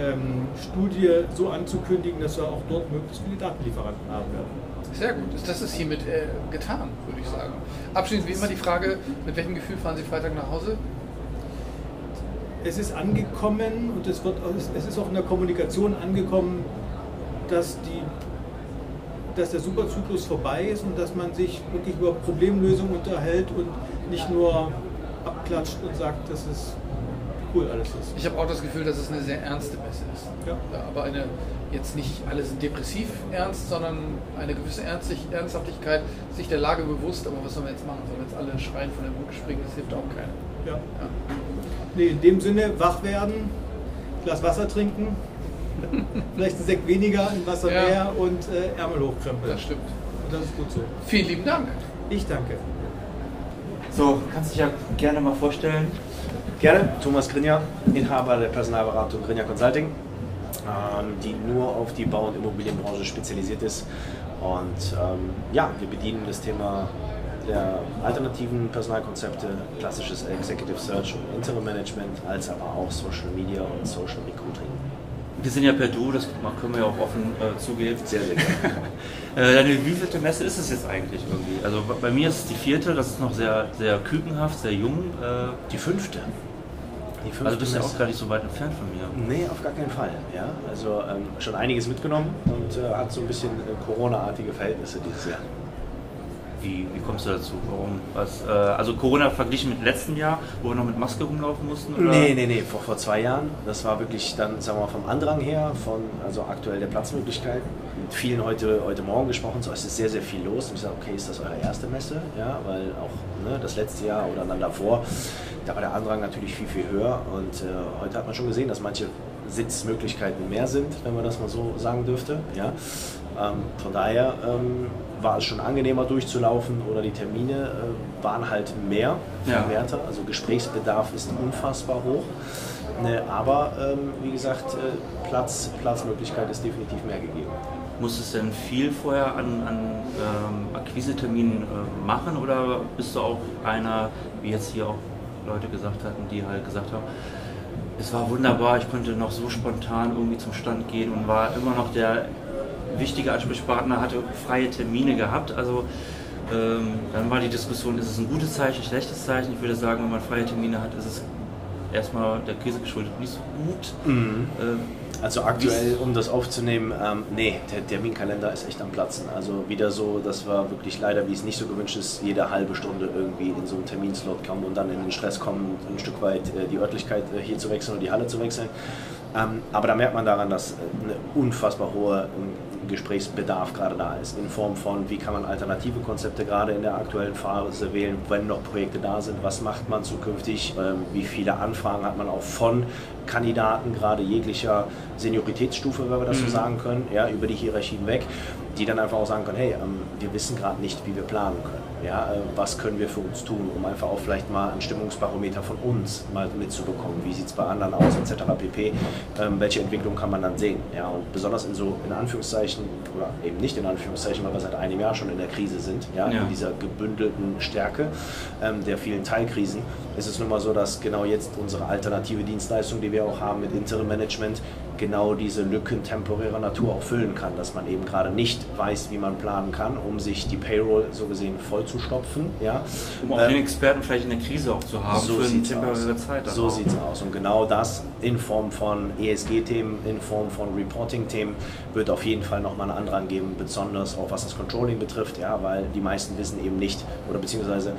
ähm, Studie so anzukündigen, dass wir auch dort möglichst viele Datenlieferanten haben werden. Sehr gut. Das ist hiermit äh, getan, würde ich sagen. Abschließend wie immer die Frage, mit welchem Gefühl fahren Sie Freitag nach Hause? Es ist angekommen und es, wird, es ist auch in der Kommunikation angekommen, dass, die, dass der Superzyklus vorbei ist und dass man sich wirklich über Problemlösungen unterhält und nicht nur abklatscht und sagt, dass es cool alles ist. Ich habe auch das Gefühl, dass es eine sehr ernste Messe ist. Ja. aber eine, jetzt nicht alle sind depressiv ernst, sondern eine gewisse Ernstig Ernsthaftigkeit, sich der Lage bewusst, aber was sollen wir jetzt machen? Sollen wir jetzt alle schreien von der Brücke springen? Das hilft auch keiner. Ja. Ja. Nee, in dem Sinne, wach werden, Glas Wasser trinken, (laughs) vielleicht ein Sekt weniger, ein Wasser Ja. mehr und äh, Ärmel hochkrempeln. Das stimmt. Und das ist gut so. Vielen lieben Dank. Ich danke. So, kannst dich ja gerne mal vorstellen. Gerne, Thomas Grinja, Inhaber der Personalberatung Grinja Consulting, die nur auf die Bau- und Immobilienbranche spezialisiert ist. Und ähm, ja, wir bedienen das Thema der alternativen Personalkonzepte, klassisches Executive Search und Interim Management, als aber auch Social Media und Social Recruiting. Wir sind ja per Du, das können wir ja auch offen äh, zugeben. Sehr, sehr gerne. (laughs) Äh, deine wievielte Messe ist es jetzt eigentlich irgendwie? Also bei mir ist es die vierte, das ist noch sehr, sehr kükenhaft, sehr jung. Äh, Die fünfte. Also bist du ja auch gar nicht so weit entfernt von mir. Nee, auf gar keinen Fall. Ja? Also ähm, schon einiges mitgenommen und äh, hat so ein bisschen äh, Corona-artige Verhältnisse dieses Jahr. Wie, wie kommst du dazu? Warum? Was, äh, also Corona verglichen mit letztem Jahr, wo wir noch mit Maske rumlaufen mussten? Oder? Nee, nee, nee, vor, vor zwei Jahren. Das war wirklich dann, sagen wir mal, vom Andrang her, von also aktuell der Platzmöglichkeit. Mit vielen heute, heute Morgen gesprochen, so es ist sehr, sehr viel los. Und ich sage, okay, ist das eure erste Messe? Ja, weil auch ne, das letzte Jahr oder dann davor, da war der Andrang natürlich viel, viel höher. Und äh, heute hat man schon gesehen, dass manche Sitzmöglichkeiten mehr sind, wenn man das mal so sagen dürfte. Ja. Ähm, von daher ähm, war es schon angenehmer durchzulaufen oder die Termine äh, waren halt mehr, viel Ja. werter. Also Gesprächsbedarf ist unfassbar hoch. Ne, aber ähm, wie gesagt, äh, Platz, Platzmöglichkeit ist definitiv mehr gegeben. Musstest du denn viel vorher an, an ähm, Akquiseterminen äh, machen oder bist du auch einer, wie jetzt hier auch Leute gesagt hatten, die halt gesagt haben, es war wunderbar, ich konnte noch so spontan irgendwie zum Stand gehen und war immer noch der wichtige Ansprechpartner, hatte freie Termine gehabt. Also ähm, dann war die Diskussion, ist es ein gutes Zeichen, ein schlechtes Zeichen? Ich würde sagen, wenn man freie Termine hat, ist es erstmal der Krise geschuldet nicht so gut. Ähm, Also aktuell, um das aufzunehmen, ähm, nee, der Terminkalender ist echt am Platzen. Also wieder so, das war wirklich leider, wie es nicht so gewünscht ist, jede halbe Stunde irgendwie in so einen Terminslot kommen und dann in den Stress kommen, ein Stück weit äh, die Örtlichkeit äh, hier zu wechseln oder die Halle zu wechseln. Ähm, aber da merkt man daran, dass äh, eine unfassbar hohe Gesprächsbedarf gerade da ist, in Form von, wie kann man alternative Konzepte gerade in der aktuellen Phase wählen, wenn noch Projekte da sind, was macht man zukünftig, ähm, wie viele Anfragen hat man auch von Kandidaten, gerade jeglicher Senioritätsstufe, wenn wir das so sagen können, ja, über die Hierarchie hinweg, die dann einfach auch sagen können, hey, ähm, wir wissen gerade nicht, wie wir planen können. Ja, äh, was können wir für uns tun, um einfach auch vielleicht mal ein Stimmungsbarometer von uns mal mitzubekommen. Wie sieht es bei anderen aus, etc. pp. Ähm, welche Entwicklung kann man dann sehen? Ja, und besonders in so, in Anführungszeichen, oder eben nicht in Anführungszeichen, weil wir seit einem Jahr schon in der Krise sind, ja, Ja. in dieser gebündelten Stärke ähm, der vielen Teilkrisen, ist es nun mal so, dass genau jetzt unsere alternative Dienstleistung, die wir auch haben mit Interim Management, genau diese Lücken temporärer Natur auch füllen kann, dass man eben gerade nicht weiß, wie man planen kann, um sich die Payroll so gesehen voll zu stopfen. Ja. Um auch Ähm, den Experten vielleicht in der Krise auch zu haben so für eine temporäre aus. Zeit. So sieht es aus. Und genau das in Form von ESG-Themen, in Form von Reporting-Themen wird auf jeden Fall nochmal einen Andrang geben, besonders auch was das Controlling betrifft, ja, weil die meisten wissen eben nicht oder beziehungsweise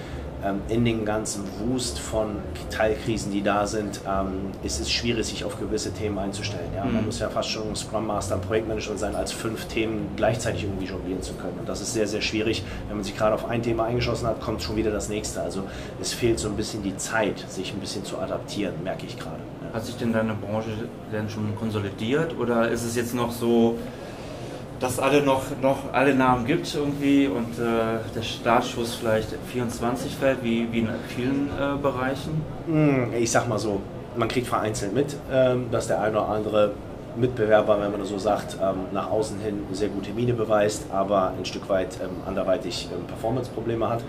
in den ganzen Wust von Teilkrisen, die da sind, ähm, ist es schwierig, sich auf gewisse Themen einzustellen. Ja? Man Mhm. muss ja fast schon Scrum Master, Projektmanager sein, als fünf Themen gleichzeitig irgendwie jonglieren zu können. Und das ist sehr, sehr schwierig. Wenn man sich gerade auf ein Thema eingeschossen hat, kommt schon wieder das nächste. Also es fehlt so ein bisschen die Zeit, sich ein bisschen zu adaptieren, merke ich gerade. Ja. Hat sich denn deine Branche denn schon konsolidiert oder ist es jetzt noch so, dass alle noch, noch alle Namen gibt irgendwie und äh, der Startschuss vielleicht 24 fällt, wie, wie in vielen äh, Bereichen? Hm, Ich sag mal so, man kriegt vereinzelt mit, ähm, dass der eine oder andere Mitbewerber, wenn man das so sagt, ähm, nach außen hin sehr gute Miene beweist, aber ein Stück weit ähm, anderweitig ähm, Performance-Probleme hat.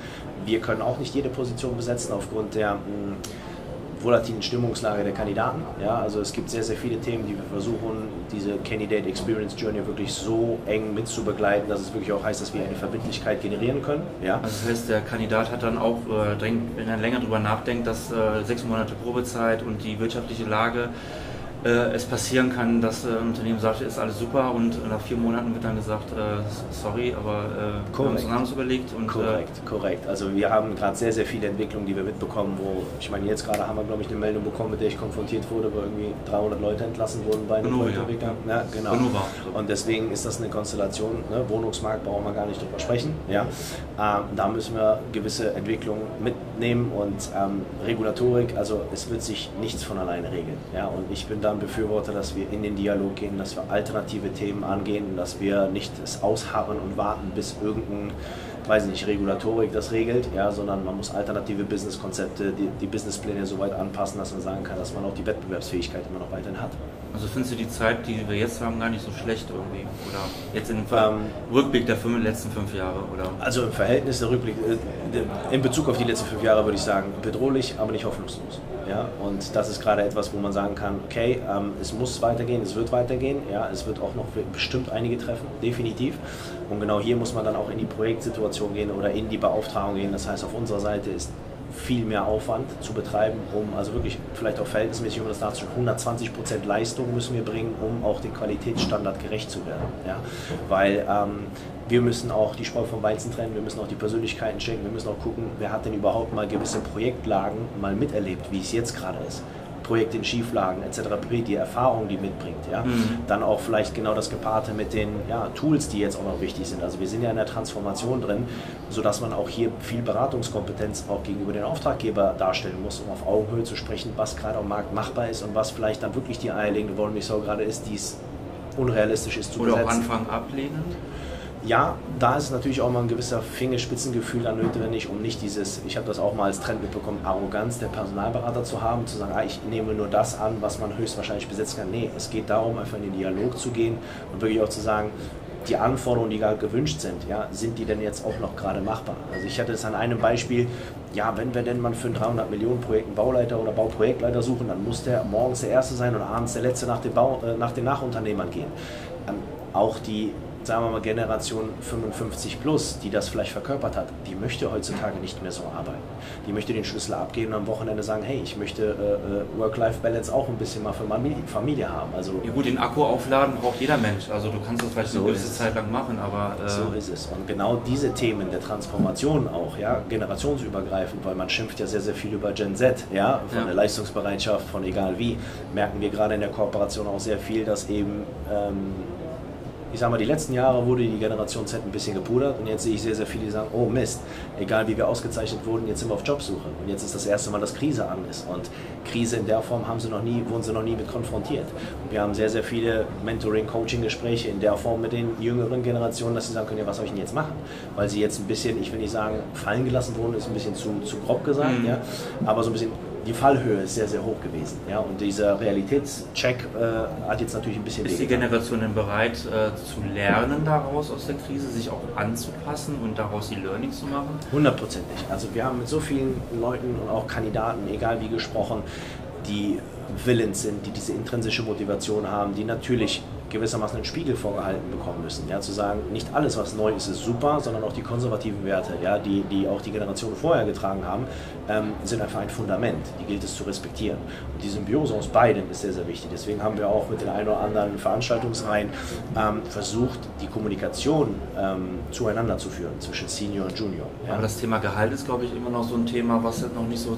Wir können auch nicht jede Position besetzen aufgrund der mh, volatilen Stimmungslage der Kandidaten. Ja, also es gibt sehr, sehr viele Themen, die wir versuchen, diese Candidate Experience Journey wirklich so eng mitzubegleiten, dass es wirklich auch heißt, dass wir eine Verbindlichkeit generieren können. Ja. Also das heißt, der Kandidat hat dann auch, äh, wenn er länger drüber nachdenkt, dass äh, sechs Monate Probezeit und die wirtschaftliche Lage es passieren kann, dass äh, ein Unternehmen sagt, ist alles super und nach vier Monaten wird dann gesagt, äh, sorry, aber äh, wir haben uns überlegt und äh, Korrekt, korrekt. Also wir haben gerade sehr, sehr viele Entwicklungen, die wir mitbekommen, wo, ich meine, jetzt gerade haben wir, glaube ich, eine Meldung bekommen, mit der ich konfrontiert wurde, wo irgendwie 300 Leute entlassen wurden bei einem Genau, ja. Projektentwickler. Ja, genau. Genau war. Und deswegen ist das eine Konstellation, ne? Wohnungsmarkt brauchen wir gar nicht drüber sprechen. Ja? Ähm, da müssen wir gewisse Entwicklungen mitnehmen und ähm, Regulatorik, also es wird sich nichts von alleine regeln. Ja? Und ich bin da ein Befürworter, dass wir in den Dialog gehen, dass wir alternative Themen angehen, dass wir nicht es ausharren und warten, bis irgendein weiß ich nicht, Regulatorik das regelt, ja, sondern man muss alternative Businesskonzepte, die, die Businesspläne so weit anpassen, dass man sagen kann, dass man auch die Wettbewerbsfähigkeit immer noch weiterhin hat. Also findest du die Zeit, die wir jetzt haben, gar nicht so schlecht irgendwie? Oder jetzt im Ähm, Rückblick der fünf, letzten fünf Jahre? Oder? Also im Verhältnis der Rückblick, äh, in Bezug auf die letzten fünf Jahre würde ich sagen, bedrohlich, aber nicht hoffnungslos. Ja? Und das ist gerade etwas, wo man sagen kann, okay, ähm, es muss weitergehen, es wird weitergehen, ja? es wird auch noch bestimmt einige treffen, definitiv. Und genau hier muss man dann auch in die Projektsituation gehen oder in die Beauftragung gehen. Das heißt, auf unserer Seite ist viel mehr Aufwand zu betreiben, um also wirklich vielleicht auch verhältnismäßig, um das darzustellen, 120 Prozent Leistung müssen wir bringen, um auch dem Qualitätsstandard gerecht zu werden. Ja? Weil ähm, wir müssen auch die Spreu vom Weizen trennen, wir müssen auch die Persönlichkeiten schenken, wir müssen auch gucken, wer hat denn überhaupt mal gewisse Projektlagen mal miterlebt, wie es jetzt gerade ist. Projekte in Schieflagen etc. pp, die Erfahrung, die mitbringt. Ja? Mhm. Dann auch vielleicht genau das Gepaarte mit den ja, Tools, die jetzt auch noch wichtig sind. Also wir sind ja in der Transformation drin, sodass man auch hier viel Beratungskompetenz auch gegenüber den Auftraggeber darstellen muss, um auf Augenhöhe zu sprechen, was gerade am Markt machbar ist und was vielleicht dann wirklich die eierlegende Wollmilchsau gerade ist, die es unrealistisch ist zu Oder auch besetzen. Anfang ablehnen? Ja, da ist natürlich auch mal ein gewisser Fingerspitzengefühl dann notwendig, um nicht dieses, ich habe das auch mal als Trend mitbekommen, Arroganz der Personalberater zu haben, zu sagen, ah, ich nehme nur das an, was man höchstwahrscheinlich besetzen kann. Nee, es geht darum, einfach in den Dialog zu gehen und wirklich auch zu sagen, die Anforderungen, die gerade gewünscht sind, ja, sind die denn jetzt auch noch gerade machbar? Also ich hatte es an einem Beispiel, ja, wenn wir denn mal für ein 300 Millionen Projekt einen Bauleiter oder Bauprojektleiter suchen, dann muss der morgens der Erste sein und abends der Letzte nach den, Bau, äh, nach den Nachunternehmern gehen. Ähm, auch die sagen wir mal, Generation 55 plus, die das vielleicht verkörpert hat, die möchte heutzutage nicht mehr so arbeiten. Die möchte den Schlüssel abgeben und am Wochenende sagen, hey, ich möchte äh, äh, Work-Life-Balance auch ein bisschen mal für meine Familie haben. Also Ja gut, den Akku aufladen braucht jeder Mensch. Also du kannst das vielleicht So eine gewisse. Zeit lang machen, aber äh, So ist es. Und genau diese Themen der Transformation auch, ja, generationsübergreifend, weil man schimpft ja sehr, sehr viel über Gen Z, ja, von Ja. der Leistungsbereitschaft, von egal wie, merken wir gerade in der Kooperation auch sehr viel, dass eben, ähm, ich sag mal, die letzten Jahre wurde die Generation Z ein bisschen gepudert und jetzt sehe ich sehr, sehr viele, die sagen, oh Mist, egal wie wir ausgezeichnet wurden, jetzt sind wir auf Jobsuche. Und jetzt ist das erste Mal, dass Krise an ist. Und Krise in der Form haben sie noch nie, wurden sie noch nie mit konfrontiert. Und wir haben sehr, sehr viele Mentoring-Coaching-Gespräche in der Form mit den jüngeren Generationen, dass sie sagen können, ja, was soll ich denn jetzt machen? Weil sie jetzt ein bisschen, ich will nicht sagen, fallen gelassen wurden, ist ein bisschen zu, zu grob gesagt, Mhm. ja, aber so ein bisschen die Fallhöhe ist sehr, sehr hoch gewesen. Ja, und dieser Realitätscheck äh, hat jetzt natürlich ein bisschen ist die. Generation denn bereit äh, zu lernen daraus aus der Krise, sich auch anzupassen und daraus die Learnings zu machen? Hundertprozentig. Also wir haben mit so vielen Leuten und auch Kandidaten, egal wie gesprochen, die willens sind, die diese intrinsische Motivation haben, die natürlich gewissermaßen einen Spiegel vorgehalten bekommen müssen. Ja, zu sagen, nicht alles, was neu ist, ist super, sondern auch die konservativen Werte, ja, die, die auch die Generationen vorher getragen haben, ähm, sind einfach ein Fundament. Die gilt es zu respektieren. Und die Symbiose aus beiden ist sehr, sehr wichtig. Deswegen haben wir auch mit den ein oder anderen Veranstaltungsreihen ähm, versucht, die Kommunikation ähm, zueinander zu führen zwischen Senior und Junior. Ja. Aber das Thema Gehalt ist, glaube ich, immer noch so ein Thema, was halt noch nicht so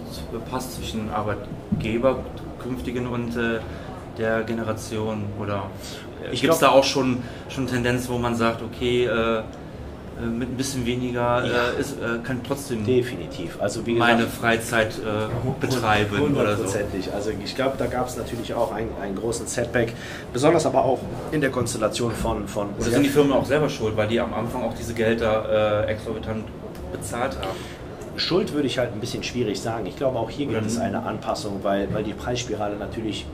passt zwischen Arbeitgeber, künftigen und äh, der Generation oder Gibt es da auch schon, schon Tendenz, wo man sagt, okay, äh, äh mit ein bisschen weniger äh, ja. ist, äh, kann trotzdem definitiv also wie gesagt, meine Freizeit äh, betreiben hundertprozentig so. also ich glaube da gab es natürlich auch einen, einen großen Setback besonders aber auch in der Konstellation von von oder sind die Firmen auch selber schuld weil die am Anfang auch diese Gelder äh, exorbitant bezahlt haben Schuld würde ich halt ein bisschen schwierig sagen. Ich glaube, auch hier gibt es eine Anpassung, weil, weil die Preisspirale natürlich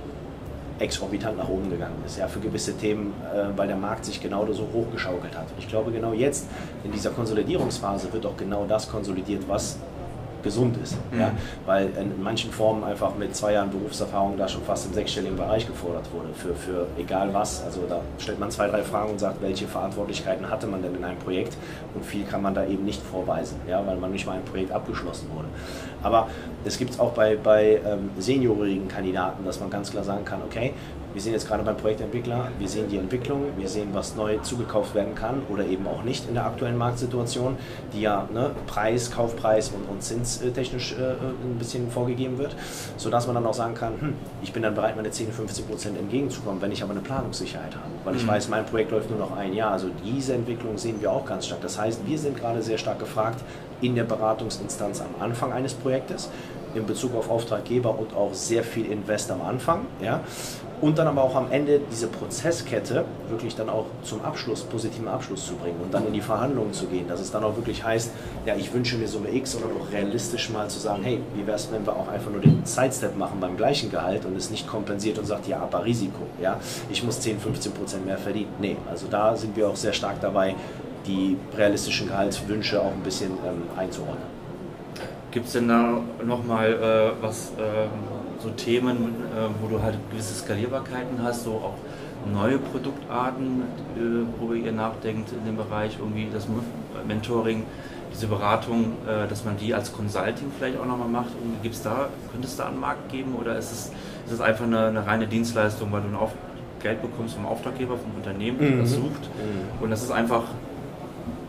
exorbitant nach oben gegangen ist, ja, für gewisse Themen, äh, weil der Markt sich genau so hochgeschaukelt hat. Und ich glaube, genau jetzt in dieser Konsolidierungsphase wird auch genau das konsolidiert, was gesund ist. Mhm. Ja? Weil in manchen Formen einfach mit zwei Jahren Berufserfahrung da schon fast im sechsstelligen Bereich gefordert wurde, für, für egal was. Also da stellt man zwei, drei Fragen und sagt, welche Verantwortlichkeiten hatte man denn in einem Projekt und viel kann man da eben nicht vorweisen, ja? weil man nicht mal ein Projekt abgeschlossen wurde. Aber es gibt es auch bei, bei ähm, seniorigen Kandidaten, dass man ganz klar sagen kann, okay, wir sind jetzt gerade beim Projektentwickler, wir sehen die Entwicklung, wir sehen, was neu zugekauft werden kann oder eben auch nicht in der aktuellen Marktsituation, die ja ne, Preis, Kaufpreis und, und zinstechnisch äh, ein bisschen vorgegeben wird, sodass man dann auch sagen kann, hm, ich bin dann bereit, meine 10, 15 Prozent entgegenzukommen, wenn ich aber eine Planungssicherheit habe, weil ich mhm. weiß, mein Projekt läuft nur noch ein Jahr. Also diese Entwicklung sehen wir auch ganz stark. Das heißt, wir sind gerade sehr stark gefragt in der Beratungsinstanz am Anfang eines Projektes in Bezug auf Auftraggeber und auch sehr viel Invest am Anfang. Ja? Und dann aber auch am Ende diese Prozesskette wirklich dann auch zum Abschluss, positiven Abschluss zu bringen und dann in die Verhandlungen zu gehen, dass es dann auch wirklich heißt, ja, ich wünsche mir Summe X, sondern auch realistisch mal zu sagen, hey, wie wäre es, wenn wir auch einfach nur den Sidestep machen beim gleichen Gehalt und es nicht kompensiert und sagt, ja, aber Risiko, ja, ich muss 10, 15 Prozent mehr verdienen. Nee, also da sind wir auch sehr stark dabei, die realistischen Gehaltswünsche auch ein bisschen ähm, einzuordnen. Gibt es denn da nochmal äh, was, äh, so Themen, äh, wo du halt gewisse Skalierbarkeiten hast, so auch neue Produktarten, äh, worüber ihr nachdenkt in dem Bereich, irgendwie das Mentoring, diese Beratung, äh, dass man die als Consulting vielleicht auch nochmal macht? Gibt's da, könnte es da einen Markt geben oder ist es, ist es einfach eine, eine reine Dienstleistung, weil du ein Auf Geld bekommst vom Auftraggeber, vom Unternehmen, das mhm. sucht mhm. und das ist einfach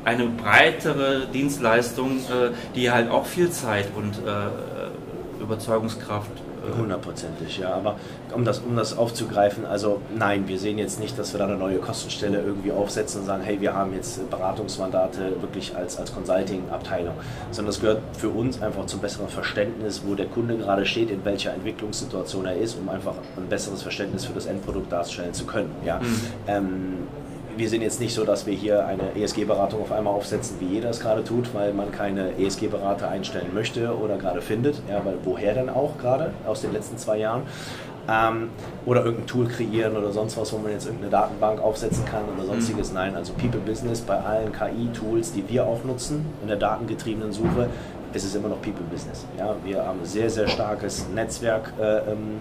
eine breitere Dienstleistung, äh, die halt auch viel Zeit und äh, Überzeugungskraft äh, Hundertprozentig, ja. Aber um das, um das aufzugreifen, also nein, wir sehen jetzt nicht, dass wir da eine neue Kostenstelle irgendwie aufsetzen und sagen, hey, wir haben jetzt Beratungsmandate wirklich als, als Consulting-Abteilung, sondern das gehört für uns einfach zum besseren Verständnis, wo der Kunde gerade steht, in welcher Entwicklungssituation er ist, um einfach ein besseres Verständnis für das Endprodukt darstellen zu können. Ja. Mhm. Ähm, wir sind jetzt nicht so, dass wir hier eine ESG-Beratung auf einmal aufsetzen, wie jeder es gerade tut, weil man keine ESG-Berater einstellen möchte oder gerade findet. Ja, weil woher denn auch gerade aus den letzten zwei Jahren? Ähm, oder irgendein Tool kreieren oder sonst was, wo man jetzt irgendeine Datenbank aufsetzen kann oder sonstiges. Mhm. Nein, also People Business bei allen KI-Tools, die wir auch nutzen in der datengetriebenen Suche, ist es immer noch People Business. Ja, wir haben ein sehr, sehr starkes Netzwerk äh, ähm,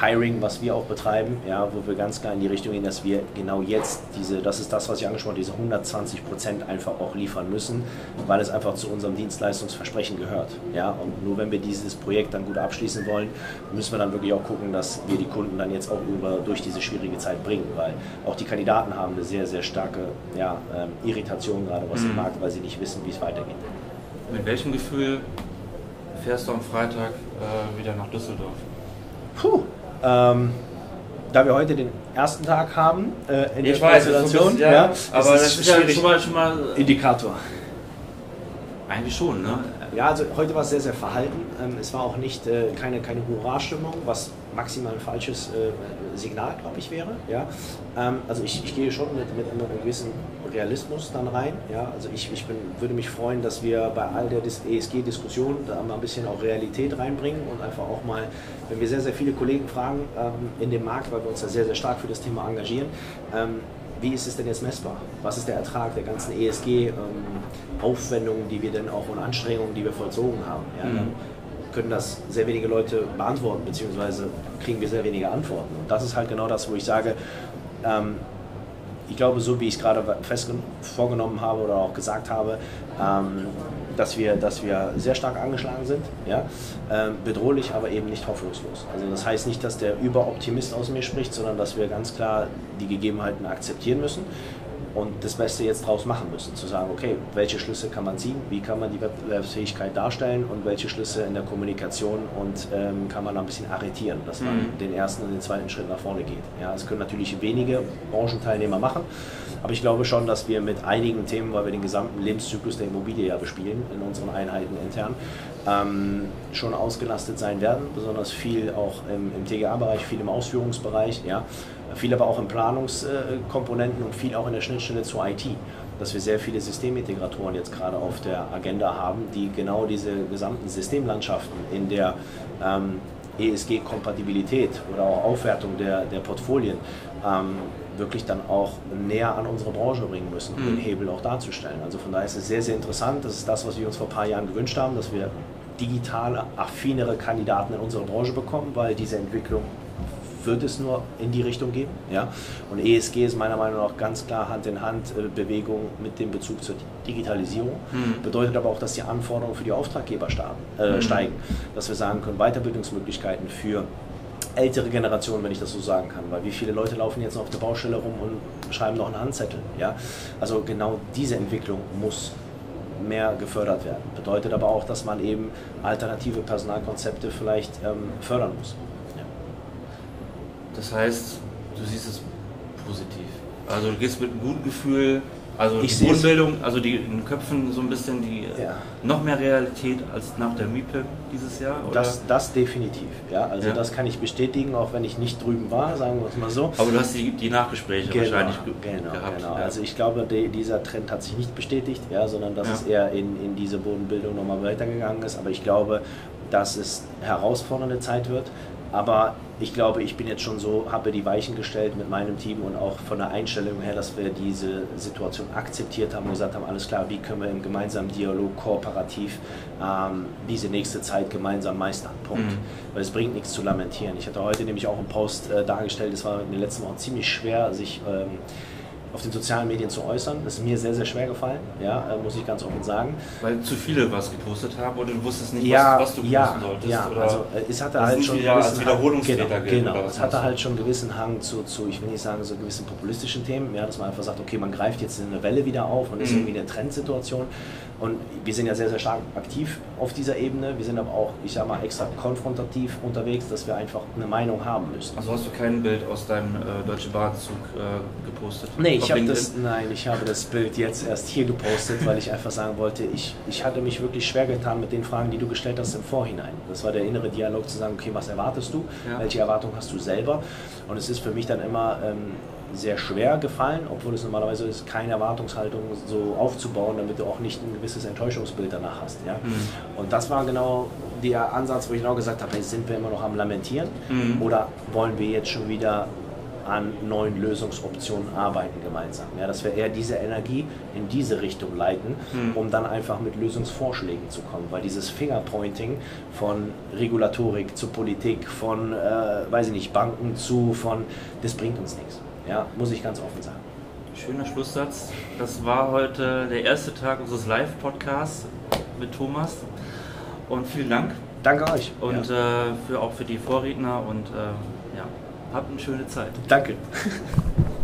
Hiring, was wir auch betreiben, ja, wo wir ganz klar in die Richtung gehen, dass wir genau jetzt diese, das ist das, was ich angesprochen habe, diese 120 Prozent einfach auch liefern müssen, weil es einfach zu unserem Dienstleistungsversprechen gehört. Ja, und nur wenn wir dieses Projekt dann gut abschließen wollen, müssen wir dann wirklich auch gucken, dass wir die Kunden dann jetzt auch über, durch diese schwierige Zeit bringen, weil auch die Kandidaten haben eine sehr, sehr starke ja, ähm, Irritation gerade was mhm. im Markt, weil sie nicht wissen, wie es weitergeht. Mit welchem Gefühl fährst du am Freitag äh, wieder nach Düsseldorf? Puh, ähm, da wir heute den ersten Tag haben äh, in ich der weiß, Konstellation, ja, ja, aber das ist ja schon mal, schon mal Indikator. Eigentlich schon, ne? Ja, also heute war es sehr, sehr verhalten. Ähm, es war auch nicht äh, keine, keine Hurra-Stimmung, was maximal ein falsches äh, Signal, glaube ich, wäre. Ja? Ähm, also ich, ich gehe schon mit, mit einem gewissen Realismus dann rein. Ja? Also ich, ich bin, würde mich freuen, dass wir bei all der ESG-Diskussion da mal ein bisschen auch Realität reinbringen und einfach auch mal, wenn wir sehr, sehr viele Kollegen fragen ähm, in dem Markt, weil wir uns ja sehr, sehr stark für das Thema engagieren, ähm, wie ist es denn jetzt messbar? Was ist der Ertrag der ganzen ESG-Aufwendungen, ähm, die wir denn auch und Anstrengungen, die wir vollzogen haben? Ja? Mhm können das sehr wenige Leute beantworten, beziehungsweise kriegen wir sehr wenige Antworten. Und das ist halt genau das, wo ich sage, ähm, ich glaube, so wie ich es gerade fest vorgenommen habe oder auch gesagt habe, ähm, dass, wir, dass wir sehr stark angeschlagen sind, ja? Ähm, bedrohlich, aber eben nicht hoffnungslos. Also das heißt nicht, dass der Überoptimist aus mir spricht, sondern dass wir ganz klar die Gegebenheiten akzeptieren müssen und das Beste jetzt draus machen müssen. Zu sagen, okay, welche Schlüsse kann man ziehen, wie kann man die Wettbewerbsfähigkeit darstellen und welche Schlüsse in der Kommunikation und ähm, kann man da ein bisschen arretieren, dass man mhm. den ersten und den zweiten Schritt nach vorne geht. Ja, es können natürlich wenige Branchenteilnehmer machen, aber ich glaube schon, dass wir mit einigen Themen, weil wir den gesamten Lebenszyklus der Immobilie ja bespielen in unseren Einheiten intern, ähm, schon ausgelastet sein werden, besonders viel auch im, im TGA-Bereich, viel im Ausführungsbereich. Ja viel aber auch in Planungskomponenten und viel auch in der Schnittstelle zur IT. Dass wir sehr viele Systemintegratoren jetzt gerade auf der Agenda haben, die genau diese gesamten Systemlandschaften in der ähm, ESG-Kompatibilität oder auch Aufwertung der, der Portfolien ähm, wirklich dann auch näher an unsere Branche bringen müssen, um den mhm. Hebel auch darzustellen. Also von daher ist es sehr, sehr interessant. Das ist das, was wir uns vor ein paar Jahren gewünscht haben, dass wir digitale, affinere Kandidaten in unsere Branche bekommen, weil diese Entwicklung wird es nur in die Richtung gehen. Ja? Und ESG ist meiner Meinung nach ganz klar Hand in Hand äh, Bewegung mit dem Bezug zur Digitalisierung. Mhm. Bedeutet aber auch, dass die Anforderungen für die Auftraggeber starten, äh, mhm. steigen. Dass wir sagen können, Weiterbildungsmöglichkeiten für ältere Generationen, wenn ich das so sagen kann. Weil wie viele Leute laufen jetzt noch auf der Baustelle rum und schreiben noch einen Handzettel. Ja? Also genau diese Entwicklung muss mehr gefördert werden. Bedeutet aber auch, dass man eben alternative Personalkonzepte vielleicht ähm, fördern muss. Das heißt, du siehst es positiv. Also du gehst mit einem guten Gefühl, also ich die Grundbildung, also die in den Köpfen so ein bisschen die ja. noch mehr Realität als nach der MIPE dieses Jahr? Oder? Das, das definitiv, ja. Also ja. das kann ich bestätigen, auch wenn ich nicht drüben war, sagen wir es mal so. Aber du hast die, die Nachgespräche genau, wahrscheinlich genau, gehabt. Genau. Ja. Also ich glaube, die, dieser Trend hat sich nicht bestätigt, ja, sondern dass es eher in, in diese Bodenbildung nochmal weitergegangen ist. Aber ich glaube, dass es herausfordernde Zeit wird. Aber ich glaube, ich bin jetzt schon so, habe die Weichen gestellt mit meinem Team und auch von der Einstellung her, dass wir diese Situation akzeptiert haben und gesagt haben, alles klar, wie können wir im gemeinsamen Dialog kooperativ ähm, diese nächste Zeit gemeinsam meistern. Punkt. Mhm. Weil es bringt nichts zu lamentieren. Ich hatte heute nämlich auch einen Post äh, dargestellt, es war in den letzten Wochen ziemlich schwer, sich ähm, auf den sozialen Medien zu äußern. Das ist mir sehr, sehr schwer gefallen, ja, äh, muss ich ganz offen sagen. Weil zu viele was gepostet haben oder du wusstest nicht, ja, was, was, du posten ja, solltest? Ja, oder also äh, es hatte halt schon ja, als Wiederholungstäter genau, gilt, genau, es hatte halt schon einen gewissen Hang zu, zu, ich will nicht sagen, so gewissen populistischen Themen, ja, dass man einfach sagt, okay, man greift jetzt eine Welle wieder auf und mhm. ist irgendwie eine Trendsituation. Und wir sind ja sehr, sehr stark aktiv auf dieser Ebene. Wir sind aber auch, ich sag mal, extra konfrontativ unterwegs, dass wir einfach eine Meinung haben müssen. Also hast du kein Bild aus deinem äh, Deutsche Bahnzug äh, gepostet? Nee, ich habe das, nein, ich habe das Bild jetzt erst hier gepostet, weil ich einfach sagen wollte, ich, ich hatte mich wirklich schwer getan mit den Fragen, die du gestellt hast im Vorhinein. Das war der innere Dialog zu sagen, okay, was erwartest du? Ja. Welche Erwartung hast du selber? Und es ist für mich dann immer ähm, sehr schwer gefallen, obwohl es normalerweise ist, keine Erwartungshaltung so aufzubauen, damit du auch nicht ein gewisses Enttäuschungsbild danach hast. Ja? Mhm. Und das war genau der Ansatz, wo ich genau gesagt habe, hey, sind wir immer noch am Lamentieren mhm. oder wollen wir jetzt schon wieder an neuen Lösungsoptionen arbeiten gemeinsam. Ja, dass wir eher diese Energie in diese Richtung leiten, mhm. um dann einfach mit Lösungsvorschlägen zu kommen. Weil dieses Fingerpointing von Regulatorik zu Politik, von, äh, weiß ich nicht, Banken zu, von, das bringt uns nichts. Ja, muss ich ganz offen sagen. Schöner Schlusssatz. Das war heute der erste Tag unseres Live-Podcasts mit Thomas. Und vielen Dank. Danke euch. Und ja. äh, für, auch für die Vorredner und äh, ja, habt eine schöne Zeit. Danke. (laughs)